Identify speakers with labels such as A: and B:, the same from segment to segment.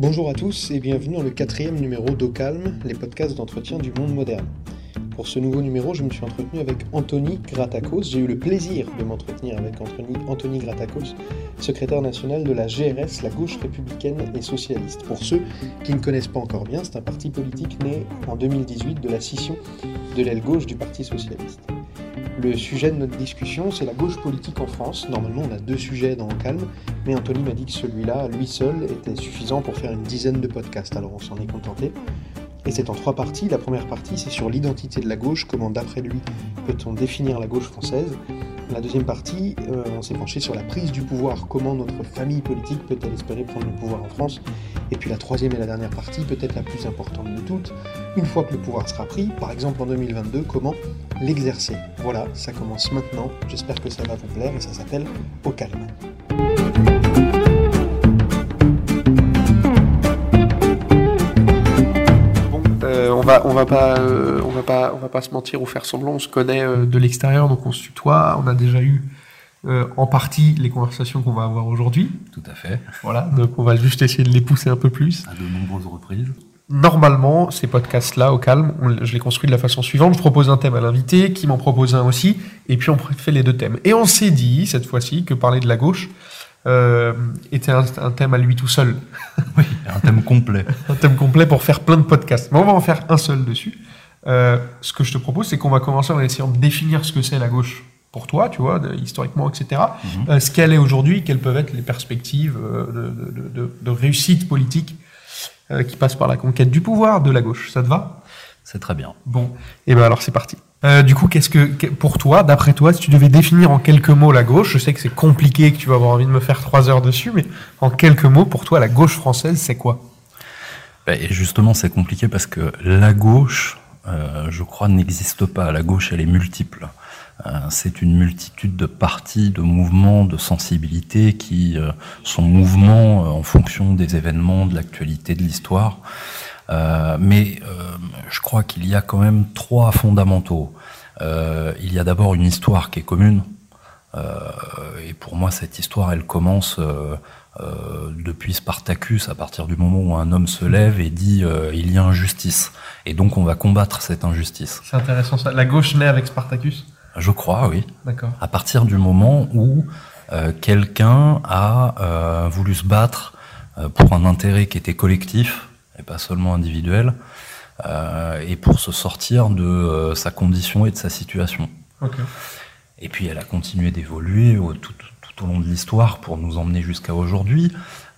A: Bonjour à tous et bienvenue dans le quatrième numéro d'Au Calme, les podcasts d'entretien du monde moderne. Pour ce nouveau numéro, je me suis entretenu avec Anthony Gratakos. J'ai eu le plaisir de m'entretenir avec Anthony, Anthony Gratakos, secrétaire national de la GRS, la gauche républicaine et socialiste. Pour ceux qui ne connaissent pas encore bien, c'est un parti politique né en 2018 de la scission de l'aile gauche du Parti socialiste. Le sujet de notre discussion, c'est la gauche politique en France. Normalement, on a deux sujets dans Calme, mais Anthony m'a dit que celui-là, lui seul, était suffisant pour faire une dizaine de podcasts, alors on s'en est contenté. Et c'est en trois parties. La première partie, c'est sur l'identité de la gauche, comment d'après lui peut-on définir la gauche française. La deuxième partie, euh, on s'est penché sur la prise du pouvoir, comment notre famille politique peut-elle espérer prendre le pouvoir en France. Et puis la troisième et la dernière partie, peut-être la plus importante de toutes, une fois que le pouvoir sera pris, par exemple en 2022, comment l'exercer. Voilà, ça commence maintenant, j'espère que ça va vous plaire et ça s'appelle Au calme. Va, on va pas, euh, on va pas, on va pas se mentir ou faire semblant. On se connaît euh, de l'extérieur, donc on se tutoie. On a déjà eu euh, en partie les conversations qu'on va avoir aujourd'hui.
B: Tout à fait.
A: Voilà, donc on va juste essayer de les pousser un peu plus.
B: À de nombreuses reprises.
A: Normalement, ces podcasts-là, au calme, on- je les construis de la façon suivante. Je propose un thème à l'invité, qui m'en propose un aussi, et puis on fait les deux thèmes. Et on s'est dit, cette fois-ci, que parler de la gauche euh, était un, un thème à lui tout seul.
B: Oui, un thème complet.
A: un thème complet pour faire plein de podcasts. Mais on va en faire un seul dessus. Euh, ce que je te propose, c'est qu'on va commencer en essayant de définir ce que c'est la gauche pour toi, tu vois, de- historiquement, etc.
B: Mhm.
A: Euh, ce qu'elle est aujourd'hui, quelles peuvent être les perspectives euh, de, de- de- de réussite politique euh, qui passe par la conquête du pouvoir de la gauche. Ça te va?
B: C'est très bien.
A: Bon, et ben alors c'est parti. Euh, du coup, qu'est-ce que, pour toi, d'après toi, si tu devais définir en quelques mots la gauche, je sais que c'est compliqué, que tu vas avoir envie de me faire trois heures dessus, mais en quelques mots, pour toi, la gauche française, c'est quoi?
B: Bah, Et justement, c'est compliqué parce que la gauche, euh, je crois, n'existe pas. La gauche, elle est multiple. Euh, c'est une multitude de partis, de mouvements, de sensibilités qui euh, sont mouvements en fonction des événements, de l'actualité, de l'histoire. Euh, mais euh, je crois qu'il y a quand même trois fondamentaux. Euh, il y a d'abord une histoire qui est commune. Euh, et pour moi, cette histoire, elle commence euh, euh, depuis Spartacus, à partir du moment où un homme se lève et dit euh, il y a injustice. Et donc, on va combattre cette injustice.
A: C'est intéressant ça. La gauche naît avec Spartacus?
B: Je crois, oui.
A: D'accord.
B: À partir du moment où euh, quelqu'un a euh, voulu se battre euh, pour un intérêt qui était collectif pas seulement individuel, euh, et pour se sortir de euh, sa condition et de sa situation. Et puis elle a continué d'évoluer au- tout, tout au long de l'histoire pour nous emmener jusqu'à aujourd'hui.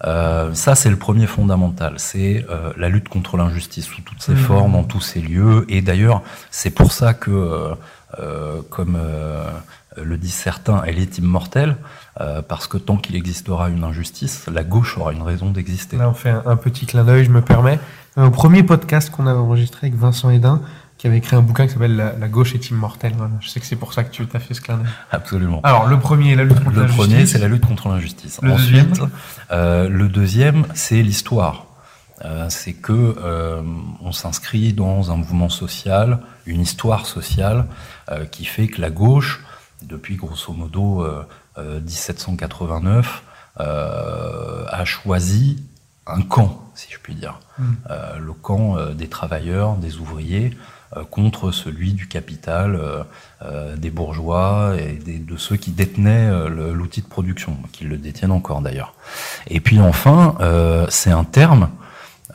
B: Euh, ça, c'est le premier fondamental, c'est la lutte contre l'injustice sous toutes ses
A: Mhm.
B: formes, en tous ses lieux. Et d'ailleurs, c'est pour ça que, comme le disent certains, elle est immortelle, euh, parce que tant qu'il existera une injustice, la gauche aura une raison d'exister.
A: Là, on fait un, un petit clin d'œil, je me permets. Euh, Au premier podcast qu'on avait enregistré avec Vincent Hédin, qui avait écrit un bouquin qui s'appelle la, La gauche est immortelle. Voilà. Je sais que c'est pour ça que tu as fait ce clin d'œil.
B: Absolument.
A: Alors, le premier, la lutte contre
B: Le
A: la
B: premier, c'est la lutte contre l'injustice.
A: Le
B: Ensuite,
A: deuxième
B: euh, le deuxième, c'est l'histoire. Euh, c'est que euh, on s'inscrit dans un mouvement social, une histoire sociale qui fait que la gauche, depuis grosso modo euh, euh, 1789, euh, a choisi un camp, si je puis dire,
A: Mm.
B: Euh, le camp euh, des travailleurs, des ouvriers, euh, contre celui du capital, euh, euh, des bourgeois et des- de ceux qui détenaient euh, l'outil de production, qui le détiennent encore d'ailleurs. Et puis enfin, euh, c'est un terme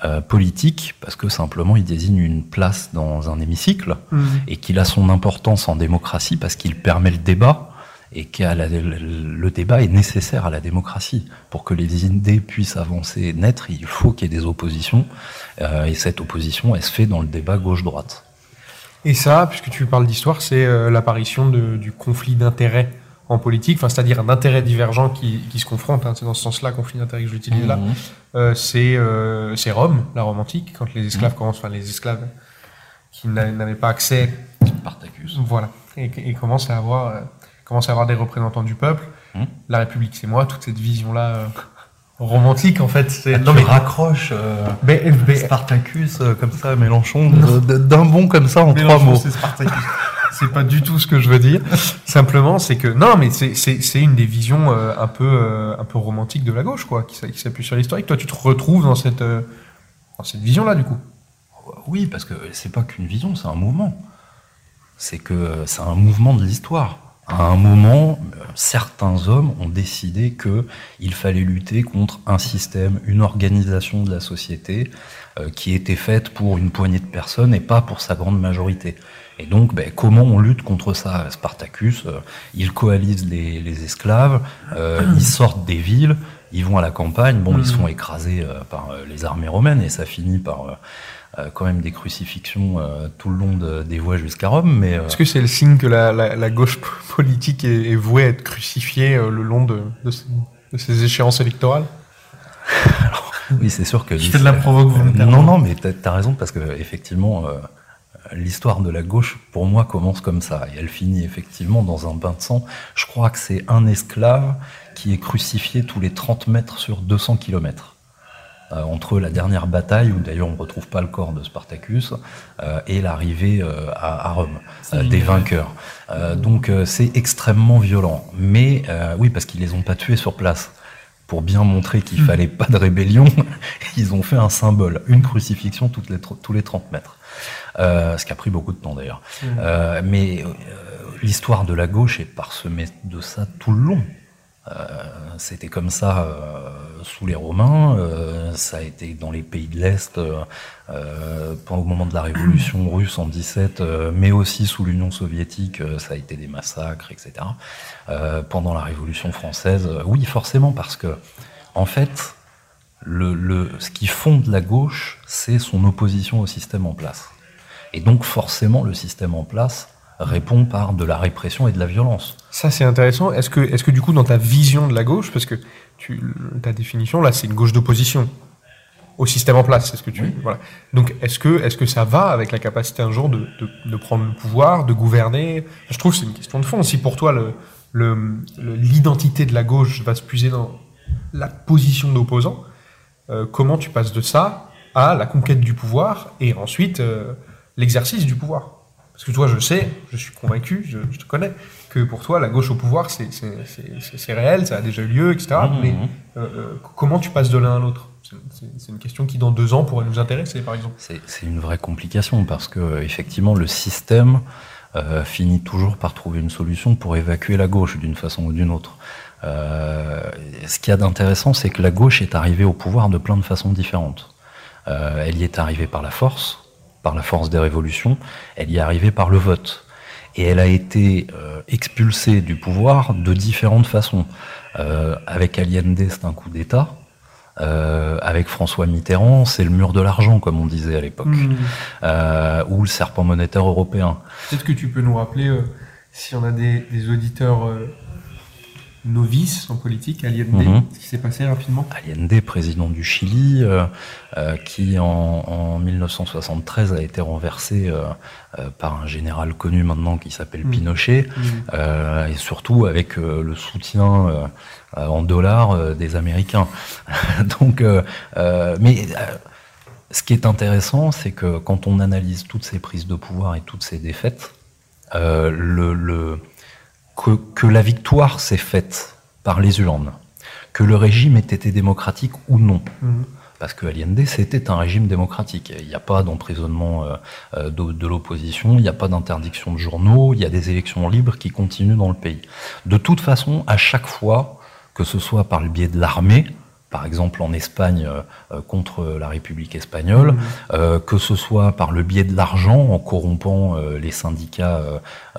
B: euh, politique parce que simplement il désigne une place dans un hémicycle
A: Mhm.
B: et qu'il a son importance en démocratie parce qu'il permet le débat et que le débat est nécessaire à la démocratie. Pour que les idées puissent avancer et naître, il faut qu'il y ait des oppositions euh, et cette opposition, elle se fait dans le débat gauche-droite.
A: Et ça, puisque tu parles d'histoire, c'est euh, l'apparition du conflit d'intérêts en politique, enfin, c'est-à-dire un intérêt divergent qui, qui se confronte. hein. c'est dans ce sens-là, conflit d'intérêts que j'utilise là.
B: Mhm.
A: Euh, c'est euh, c'est Rome, la Rome antique, quand les esclaves
B: Mmh.
A: commencent, enfin les esclaves qui n'a- n'avaient pas accès,
B: Spartacus.
A: voilà, et, et commencent à avoir euh, commencent à avoir des représentants du peuple.
B: Mmh.
A: La République, c'est moi. Toute cette vision-là euh, romantique, en fait, c'est
B: Ah,
A: non mais
B: raccroches euh, Spartacus euh, comme ça, Mélenchon, d'un bond comme ça en trois mots.
A: Spartacus. C'est pas du tout ce que je veux dire. Simplement, c'est que non, mais c'est une des visions euh, un peu euh, un peu romantique de la gauche, quoi, qui, s'appuie sur l'historique. Toi, tu te retrouves dans cette euh, dans cette vision-là, du coup?
B: Oui, parce que c'est pas qu'une vision, c'est un mouvement. C'est que c'est un mouvement de l'histoire. À un moment, certains hommes ont décidé qu'il fallait lutter contre un système, une organisation de la société qui était faite pour une poignée de personnes et pas pour sa grande majorité. Et donc, ben, comment on lutte contre ça? Spartacus, euh, il coalise les, les esclaves, euh, ils sortent des villes, ils vont à la campagne, bon, ils mm. sont écrasés euh, par euh, les armées romaines et ça finit par quand même des crucifixions tout le long des voies jusqu'à Rome. Mais
A: est-ce que c'est le signe que la, la, la gauche politique est, est, vouée à être crucifiée le long de, de, ces, de ces échéances électorales?
B: Alors, Oui, c'est sûr que.
A: Je fais de la provoque
B: Non, non, mais t'as as raison parce que effectivement l'histoire de la gauche, pour moi, commence comme ça. Et elle finit effectivement dans un bain de sang. Je crois que c'est un esclave qui est crucifié tous les 30 mètres sur 200 kilomètres. Euh, entre la dernière bataille, où d'ailleurs on ne retrouve pas le corps de Spartacus, euh, et l'arrivée euh, à, à, Rome des vainqueurs. donc c'est extrêmement violent. Mais oui, parce qu'ils les ont pas tués sur place. Pour bien montrer qu'il fallait pas de rébellion, ils ont fait un symbole, une crucifixion toutes les, tous les 30 mètres. Euh, ce qui a pris beaucoup de temps d'ailleurs. Mmh. Euh, mais euh, l'histoire de la gauche est parsemée de ça tout le long. C'était comme ça sous les Romains, ça a été dans les pays de l'Est le moment de la Révolution russe en 17, mais aussi sous l'Union soviétique, ça a été des massacres, etc. pendant la Révolution française, oui, forcément, parce que en fait, le, le, ce qui fonde la gauche, c'est son opposition au système en place. Et donc forcément, le système en place répond par de la répression et de la violence.
A: Ça, c'est intéressant. Est-ce que, est que du coup, dans ta vision de la gauche, parce que tu, ta définition, là, c'est une gauche d'opposition au système en place, c'est ce que tu... Voilà. Donc, est-ce que, est que ça va avec la capacité un jour de, de, prendre le pouvoir, de gouverner? Je trouve que c'est une question de fond. Si pour toi, l'identité le, de la gauche va se puiser dans la position d'opposant, euh, comment tu passes de ça à la conquête du pouvoir et ensuite... Euh, l'exercice du pouvoir? Parce que toi, je sais, je suis convaincu, je, te connais, que pour toi, la gauche au pouvoir, c'est réel, ça a déjà eu lieu, etc. Mmh, Mais mmh. Euh, euh, comment tu passes de l'un à l'autre? C'est une question qui, dans deux ans, pourrait nous intéresser, par exemple.
B: C'est une vraie complication, parce que, effectivement, le système euh, finit toujours par trouver une solution pour évacuer la gauche, d'une façon ou d'une autre. ce qu'il y a d'intéressant, c'est que la gauche est arrivée au pouvoir de plein de façons différentes. elle y est arrivée par la force, par la force des révolutions, elle y est arrivée par le vote. Et elle a été euh, expulsée du pouvoir de différentes façons. Euh, avec Allende, c'est un coup d'État. Euh, avec François Mitterrand, c'est le mur de l'argent, comme on disait à l'époque, mmh. ou le serpent monétaire européen.
A: Peut-être que tu peux nous rappeler, si on a des, des auditeurs novice en politique, Allende. Mhm. Ce qui s'est passé rapidement
B: Allende, président du Chili, euh, euh, qui en, en, 1973 a été renversé euh, par un général connu maintenant qui s'appelle mhm. Pinochet, mhm. et surtout avec le soutien en dollars des Américains. Donc, mais ce qui est intéressant, c'est que quand on analyse toutes ces prises de pouvoir et toutes ces défaites, le, le que, la victoire s'est faite par les urnes, que le régime ait été démocratique ou non. Mhm. Parce que Allende, c'était un régime démocratique. Il n'y a pas d'emprisonnement euh, euh, de, de l'opposition, il n'y a pas d'interdiction de journaux, il y a des élections libres qui continuent dans le pays. De toute façon, à chaque fois, que ce soit par le biais de l'armée, par exemple en Espagne euh, euh, contre la République espagnole, mmh. euh, que ce soit par le biais de l'argent en corrompant les syndicats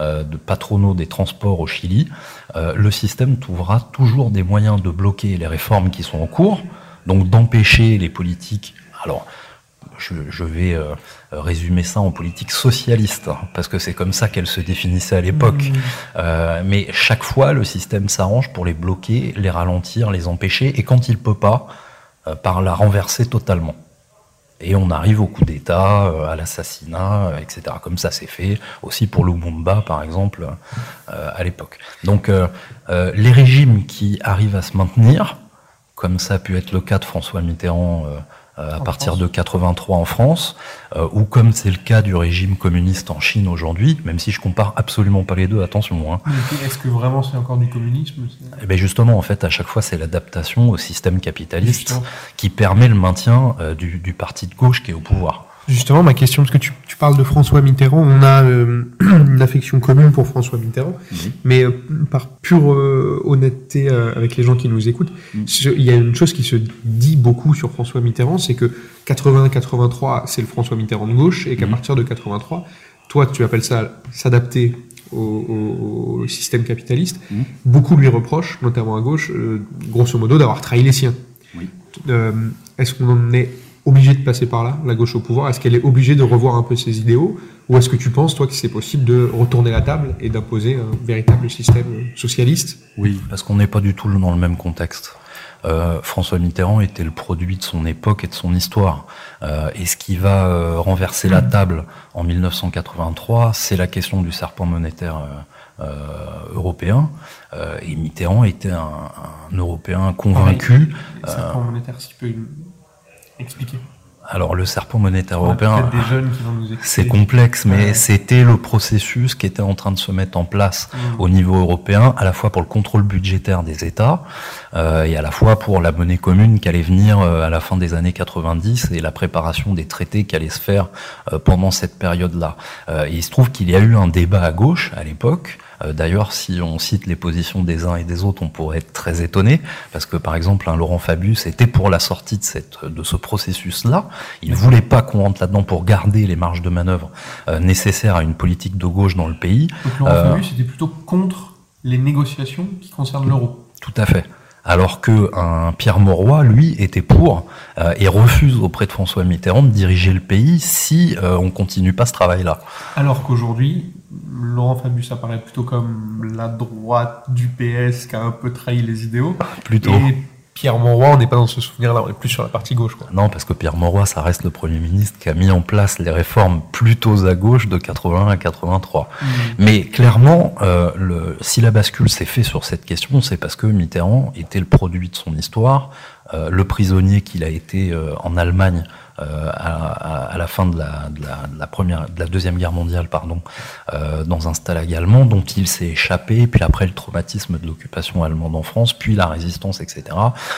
B: de patronaux des transports au Chili, le système trouvera toujours des moyens de bloquer les réformes qui sont en cours, donc d'empêcher les politiques. Alors, je, vais euh, résumer ça en politique socialiste, hein, parce que c'est comme ça qu'elle se définissait à l'époque. Mmh. Euh, mais chaque fois, le système s'arrange pour les bloquer, les ralentir, les empêcher, et quand il peut pas, euh, par la renverser totalement. Et on arrive au coup d'État, à l'assassinat, etc. Comme ça s'est fait aussi pour Lumumba, par exemple, à l'époque. Donc, les régimes qui arrivent à se maintenir, comme ça a pu être le cas de François Mitterrand euh, à partir de 83 en France, euh, ou comme c'est le cas du régime communiste en Chine aujourd'hui, même si je compare absolument pas les deux, attention. Hein.
A: Est-ce que vraiment c'est encore du communisme
B: eh ben justement, en fait, à chaque fois, c'est l'adaptation au système capitaliste qui permet le maintien euh, du, du parti de gauche qui est au pouvoir.
A: Justement, ma question, parce que tu, tu parles de François Mitterrand, on a euh, une affection commune pour François Mitterrand, mais euh, par pure euh, honnêteté avec les gens qui nous écoutent, il y a une chose qui se dit beaucoup sur François Mitterrand, c'est que 80-83, c'est le François Mitterrand de gauche, et qu'à partir de 83, toi, tu appelles ça s'adapter au, au, système capitaliste. Beaucoup lui reprochent, notamment à gauche, grosso modo, d'avoir trahi les siens. Est-ce qu'on en est obligée de passer par là, la gauche au pouvoir? Est-ce qu'elle est obligée de revoir un peu ses idéaux? Ou est-ce que tu penses, toi, que c'est possible de retourner la table et d'imposer un véritable système socialiste?
B: Oui, parce qu'on n'est pas du tout dans le même contexte. Euh, François Mitterrand était le produit de son époque et de son histoire. Euh, et ce qui va euh, renverser la table en 1983, c'est la question du serpent monétaire euh, euh, européen. et Mitterrand était un, un Européen convaincu.
A: Le serpent monétaire, si tu peux expliquer
B: alors le serpent monétaire européen, c'est complexe, mais ouais. c'était le processus qui était en train de se mettre en place mmh. au niveau européen, à la fois pour le contrôle budgétaire des États euh, et à la fois pour la monnaie commune qui allait venir euh, à la fin des années 90 et la préparation des traités qui allaient se faire euh, pendant cette période-là. Il se trouve qu'il y a eu un débat à gauche à l'époque. Euh, D'ailleurs, si on cite les positions des uns et des autres, on pourrait être très étonné, parce que par exemple, un Laurent Fabius était pour la sortie de, cette, de ce processus-là. Il ne voulait pas qu'on rentre là-dedans pour garder les marges de manœuvre euh, nécessaires à une politique de gauche dans le pays.
A: Donc Laurent euh, Fabius était plutôt contre les négociations qui concernent l'euro.
B: Tout à fait alors que un Pierre Mauroy, lui, était pour euh, et refuse auprès de François Mitterrand de diriger le pays si euh, on continue pas ce travail-là.
A: Alors qu'aujourd'hui, Laurent Fabius apparaît plutôt comme la droite du PS qui a un peu trahi les idéaux.
B: Plutôt.
A: Et Pierre Mauroy, on n'est pas dans ce souvenir-là, on est plus sur la partie gauche. Quoi.
B: Non, parce que Pierre Mauroy, ça reste le Premier ministre qui a mis en place les réformes plutôt à gauche de 81 à 83. Mmh. Mais clairement, euh, le, si la bascule s'est fait sur cette question, c'est parce que Mitterrand était le produit de son histoire, euh, le prisonnier qu'il a été euh, en Allemagne euh, à, la fin de la, première, de la deuxième guerre mondiale, pardon, euh, dans un stalag allemand dont il s'est échappé, puis après le traumatisme de l'occupation allemande en France, puis la résistance, etc.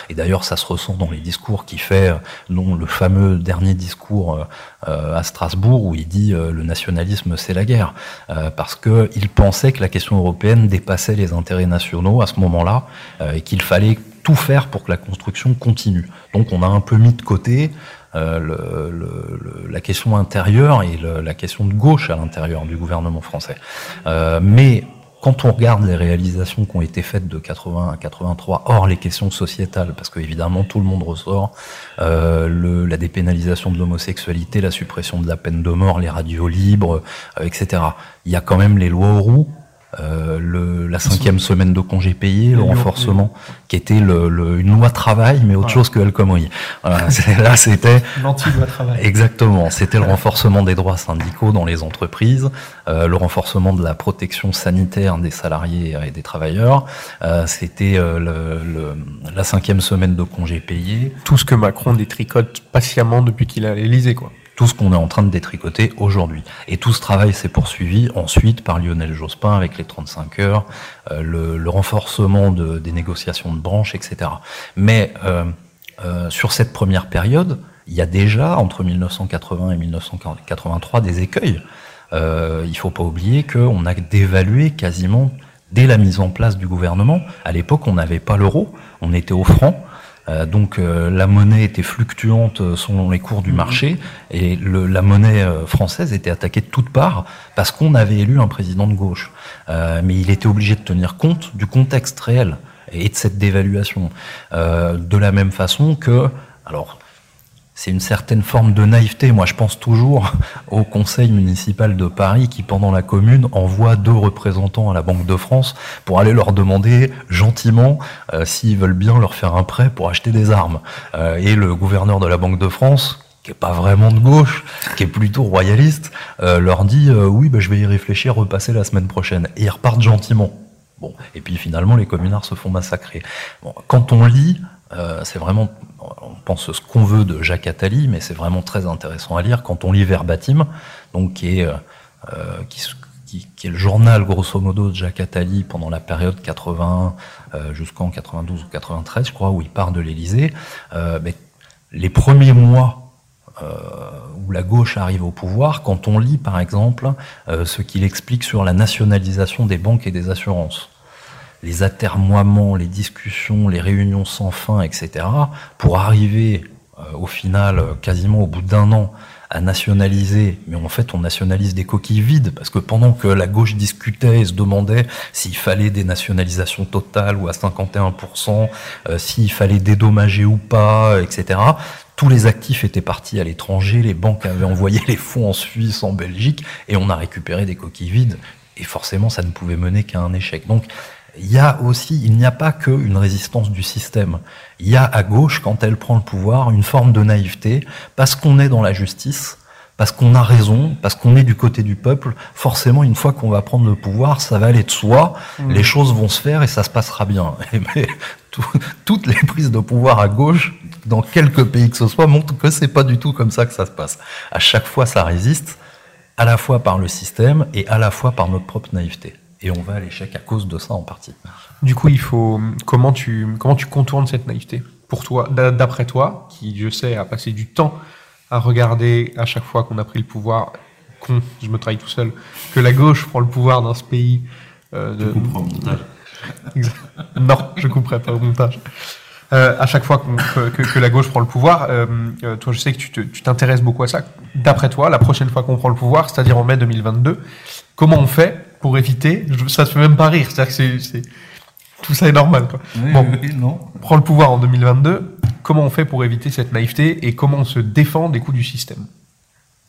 B: Et d'ailleurs, ça se ressent dans les discours qu'il fait, dont le fameux dernier discours euh, à Strasbourg où il dit euh, le nationalisme c'est la guerre, euh, parce que il pensait que la question européenne dépassait les intérêts nationaux à ce moment-là et qu'il fallait tout faire pour que la construction continue. Donc on a un peu mis de côté euh, le, le, la question intérieure et le, la question de gauche à l'intérieur du gouvernement français. Euh, mais quand on regarde les réalisations qui ont été faites de 80 à 83, hors les questions sociétales, parce qu'évidemment tout le monde ressort, euh, le, la dépénalisation de l'homosexualité, la suppression de la peine de mort, les radios libres, euh, etc. Il y a quand même les lois aux roues, euh, le, la cinquième semaine de congé payé, le renforcement, qui était le, le, une loi travail, mais autre chose que El Khomri. Voilà, là, c'était
A: l'anti-loi travail.
B: Exactement, c'était le renforcement des droits syndicaux dans les entreprises, euh, le renforcement de la protection sanitaire des salariés et des travailleurs. Euh, c'était euh, le, la cinquième semaine de congé payé.
A: Tout ce que Macron détricote patiemment depuis qu'il a l'Élysée, quoi
B: tout ce qu'on est en train de détricoter aujourd'hui. Et tout ce travail s'est poursuivi ensuite par Lionel Jospin avec les 35 heures, euh, le, le, renforcement de, des négociations de branches, etc. Mais euh, euh, sur cette première période, il y a déjà, entre 1980 et 1983, des écueils. Euh, il faut pas oublier qu'on a dévalué quasiment dès la mise en place du gouvernement. À l'époque, on n'avait pas l'euro, on était au franc. Euh, donc euh, la monnaie était fluctuante euh, selon les cours du marché et le, la monnaie française était attaquée de toutes parts parce qu'on avait élu un président de gauche. mais il était obligé de tenir compte du contexte réel et de cette dévaluation. de la même façon que, alors c'est une certaine forme de naïveté. Moi, je pense toujours au conseil municipal de Paris qui, pendant la commune, envoie deux représentants à la Banque de France pour aller leur demander gentiment euh, s'ils veulent bien leur faire un prêt pour acheter des armes. Euh, et le gouverneur de la Banque de France, qui est pas vraiment de gauche, qui est plutôt royaliste, euh, leur dit oui, bah, je vais y réfléchir, repasser la semaine prochaine. Et ils repartent gentiment. Bon, et puis finalement, les communards se font massacrer. Bon, quand on lit, euh, c'est vraiment on pense ce qu'on veut de Jacques Attali, mais c'est vraiment très intéressant à lire quand on lit Verbatim, donc qui est, euh, qui, qui, est le journal grosso modo de Jacques Attali pendant la période 80 euh, jusqu'en 92 ou 93, je crois, où il part de l'Élysée. Euh, mais les premiers mois euh, où la gauche arrive au pouvoir, quand on lit par exemple euh, ce qu'il explique sur la nationalisation des banques et des assurances, les atermoiements, les discussions, les réunions sans fin, etc., pour arriver euh, au final, quasiment au bout d'un an, à nationaliser, mais en fait on nationalise des coquilles vides, parce que pendant que la gauche discutait et se demandait s'il fallait des nationalisations totales ou à 51%, euh, s'il fallait dédommager ou pas, etc., tous les actifs étaient partis à l'étranger, les banques avaient envoyé les fonds en Suisse, en Belgique, et on a récupéré des coquilles vides, et forcément ça ne pouvait mener qu'à un échec. Donc il y a aussi, il n'y a pas qu'une résistance du système. Il y a à gauche, quand elle prend le pouvoir, une forme de naïveté, parce qu'on est dans la justice, parce qu'on a raison, parce qu'on est du côté du peuple, forcément, une fois qu'on va prendre le pouvoir, ça va aller de soi, mmh. les choses vont se faire et ça se passera bien. Mais toutes les prises de pouvoir à gauche, dans quelques pays que ce soit, montrent que c'est pas du tout comme ça que ça se passe. À chaque fois, ça résiste, à la fois par le système et à la fois par notre propre naïveté et on va à l'échec à cause de ça en partie.
A: Du coup, il faut comment tu comment tu contournes cette naïveté pour toi, d'après toi, qui je sais a passé du temps à regarder à chaque fois qu'on a pris le pouvoir, con, je me trahis tout seul, que la gauche prend le pouvoir dans ce pays.
B: Euh, de... Tu au montage.
A: non, je couperai pas au montage. Euh, à chaque fois que, que, la gauche prend le pouvoir, euh, euh, toi je sais que tu t'intéresses beaucoup à ça. D'après toi, la prochaine fois qu'on prend le pouvoir, c'est-à-dire en mai 2022, comment on fait pour éviter. Ça se fait même pas rire. C'est-à-dire que c'est, tout ça est normal. Quoi. bon, non. prend le pouvoir en 2022. Comment on fait pour éviter cette naïveté et comment on se défend des coups du système?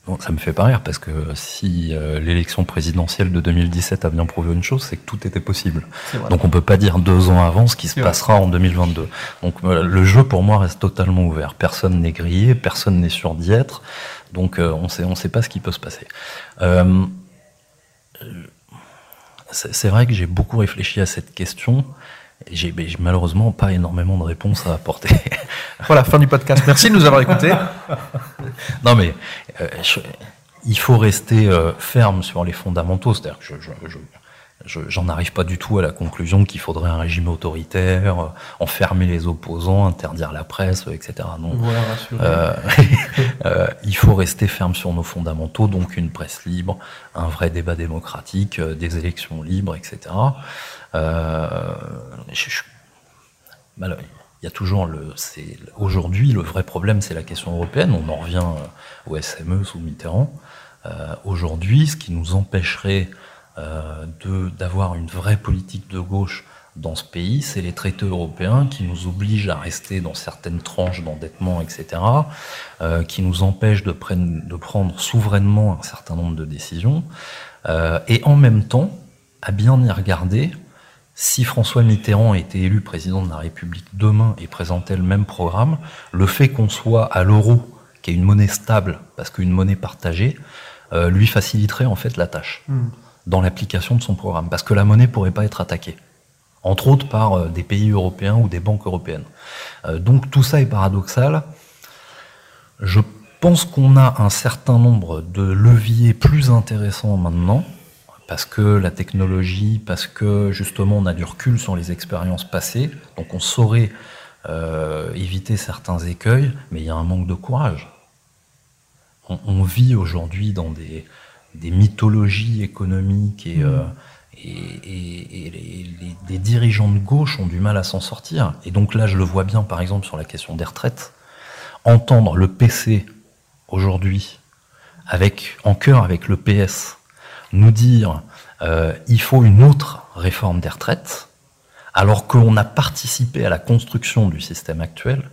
B: Bon, ça me fait pas rire parce que si euh, l'élection présidentielle de 2017 a bien prouvé une chose, c'est que tout était possible. Donc on peut pas dire deux ans avant ce qui se passera en 2022. Donc euh, le jeu pour moi reste totalement ouvert. Personne n'est grillé, personne n'est sûr d'y être. Donc euh, on sait on sait pas ce qui peut se passer. C'est vrai que j'ai beaucoup réfléchi à cette question. J'ai malheureusement pas énormément de réponses à apporter.
A: voilà, fin du podcast. Merci de nous avoir écoutés.
B: non mais euh, il faut rester euh, ferme sur les fondamentaux. C'est-à-dire que je, je, j'en arrive pas du tout à la conclusion qu'il faudrait un régime autoritaire, euh, enfermer les opposants, interdire la presse, etc. Non. euh, euh, il faut rester ferme sur nos fondamentaux, donc une presse libre, un vrai débat démocratique, euh, des élections libres, etc. Euh, il y a toujours le. Aujourd'hui, le vrai problème, c'est la question européenne. On en revient au SME sous Mitterrand. Aujourd'hui, ce qui nous empêcherait d'avoir une vraie politique de gauche dans ce pays, c'est les traités européens qui nous obligent à rester dans certaines tranches d'endettement, etc., euh, qui nous empêchent de, prendre souverainement un certain nombre de décisions, euh, et en même temps, à bien y regarder, si François Mitterrand était élu président de la République demain et présentait le même programme, le fait qu'on soit à l'euro, qui est une monnaie stable, parce qu'une monnaie partagée, euh, lui faciliterait en fait la tâche. Hmm dans l'application de son programme, parce que la monnaie pourrait pas être attaquée, entre autres par euh, des pays européens ou des banques européennes. Euh, donc tout ça est paradoxal. Je pense qu'on a un certain nombre de leviers plus intéressants maintenant, parce que la technologie, parce que justement on a du recul sur les expériences passées, donc on saurait euh, éviter certains écueils, mais il y a un manque de courage. on vit aujourd'hui dans des, des mythologies économiques et, mm. euh, et, les, dirigeants de gauche ont du mal à s'en sortir. Et donc là, je le vois bien, par exemple, sur la question des retraites. Entendre le PC aujourd'hui, avec en cœur avec le PS, nous dire euh, il faut une autre réforme des retraites, alors qu'on a participé à la construction du système actuel,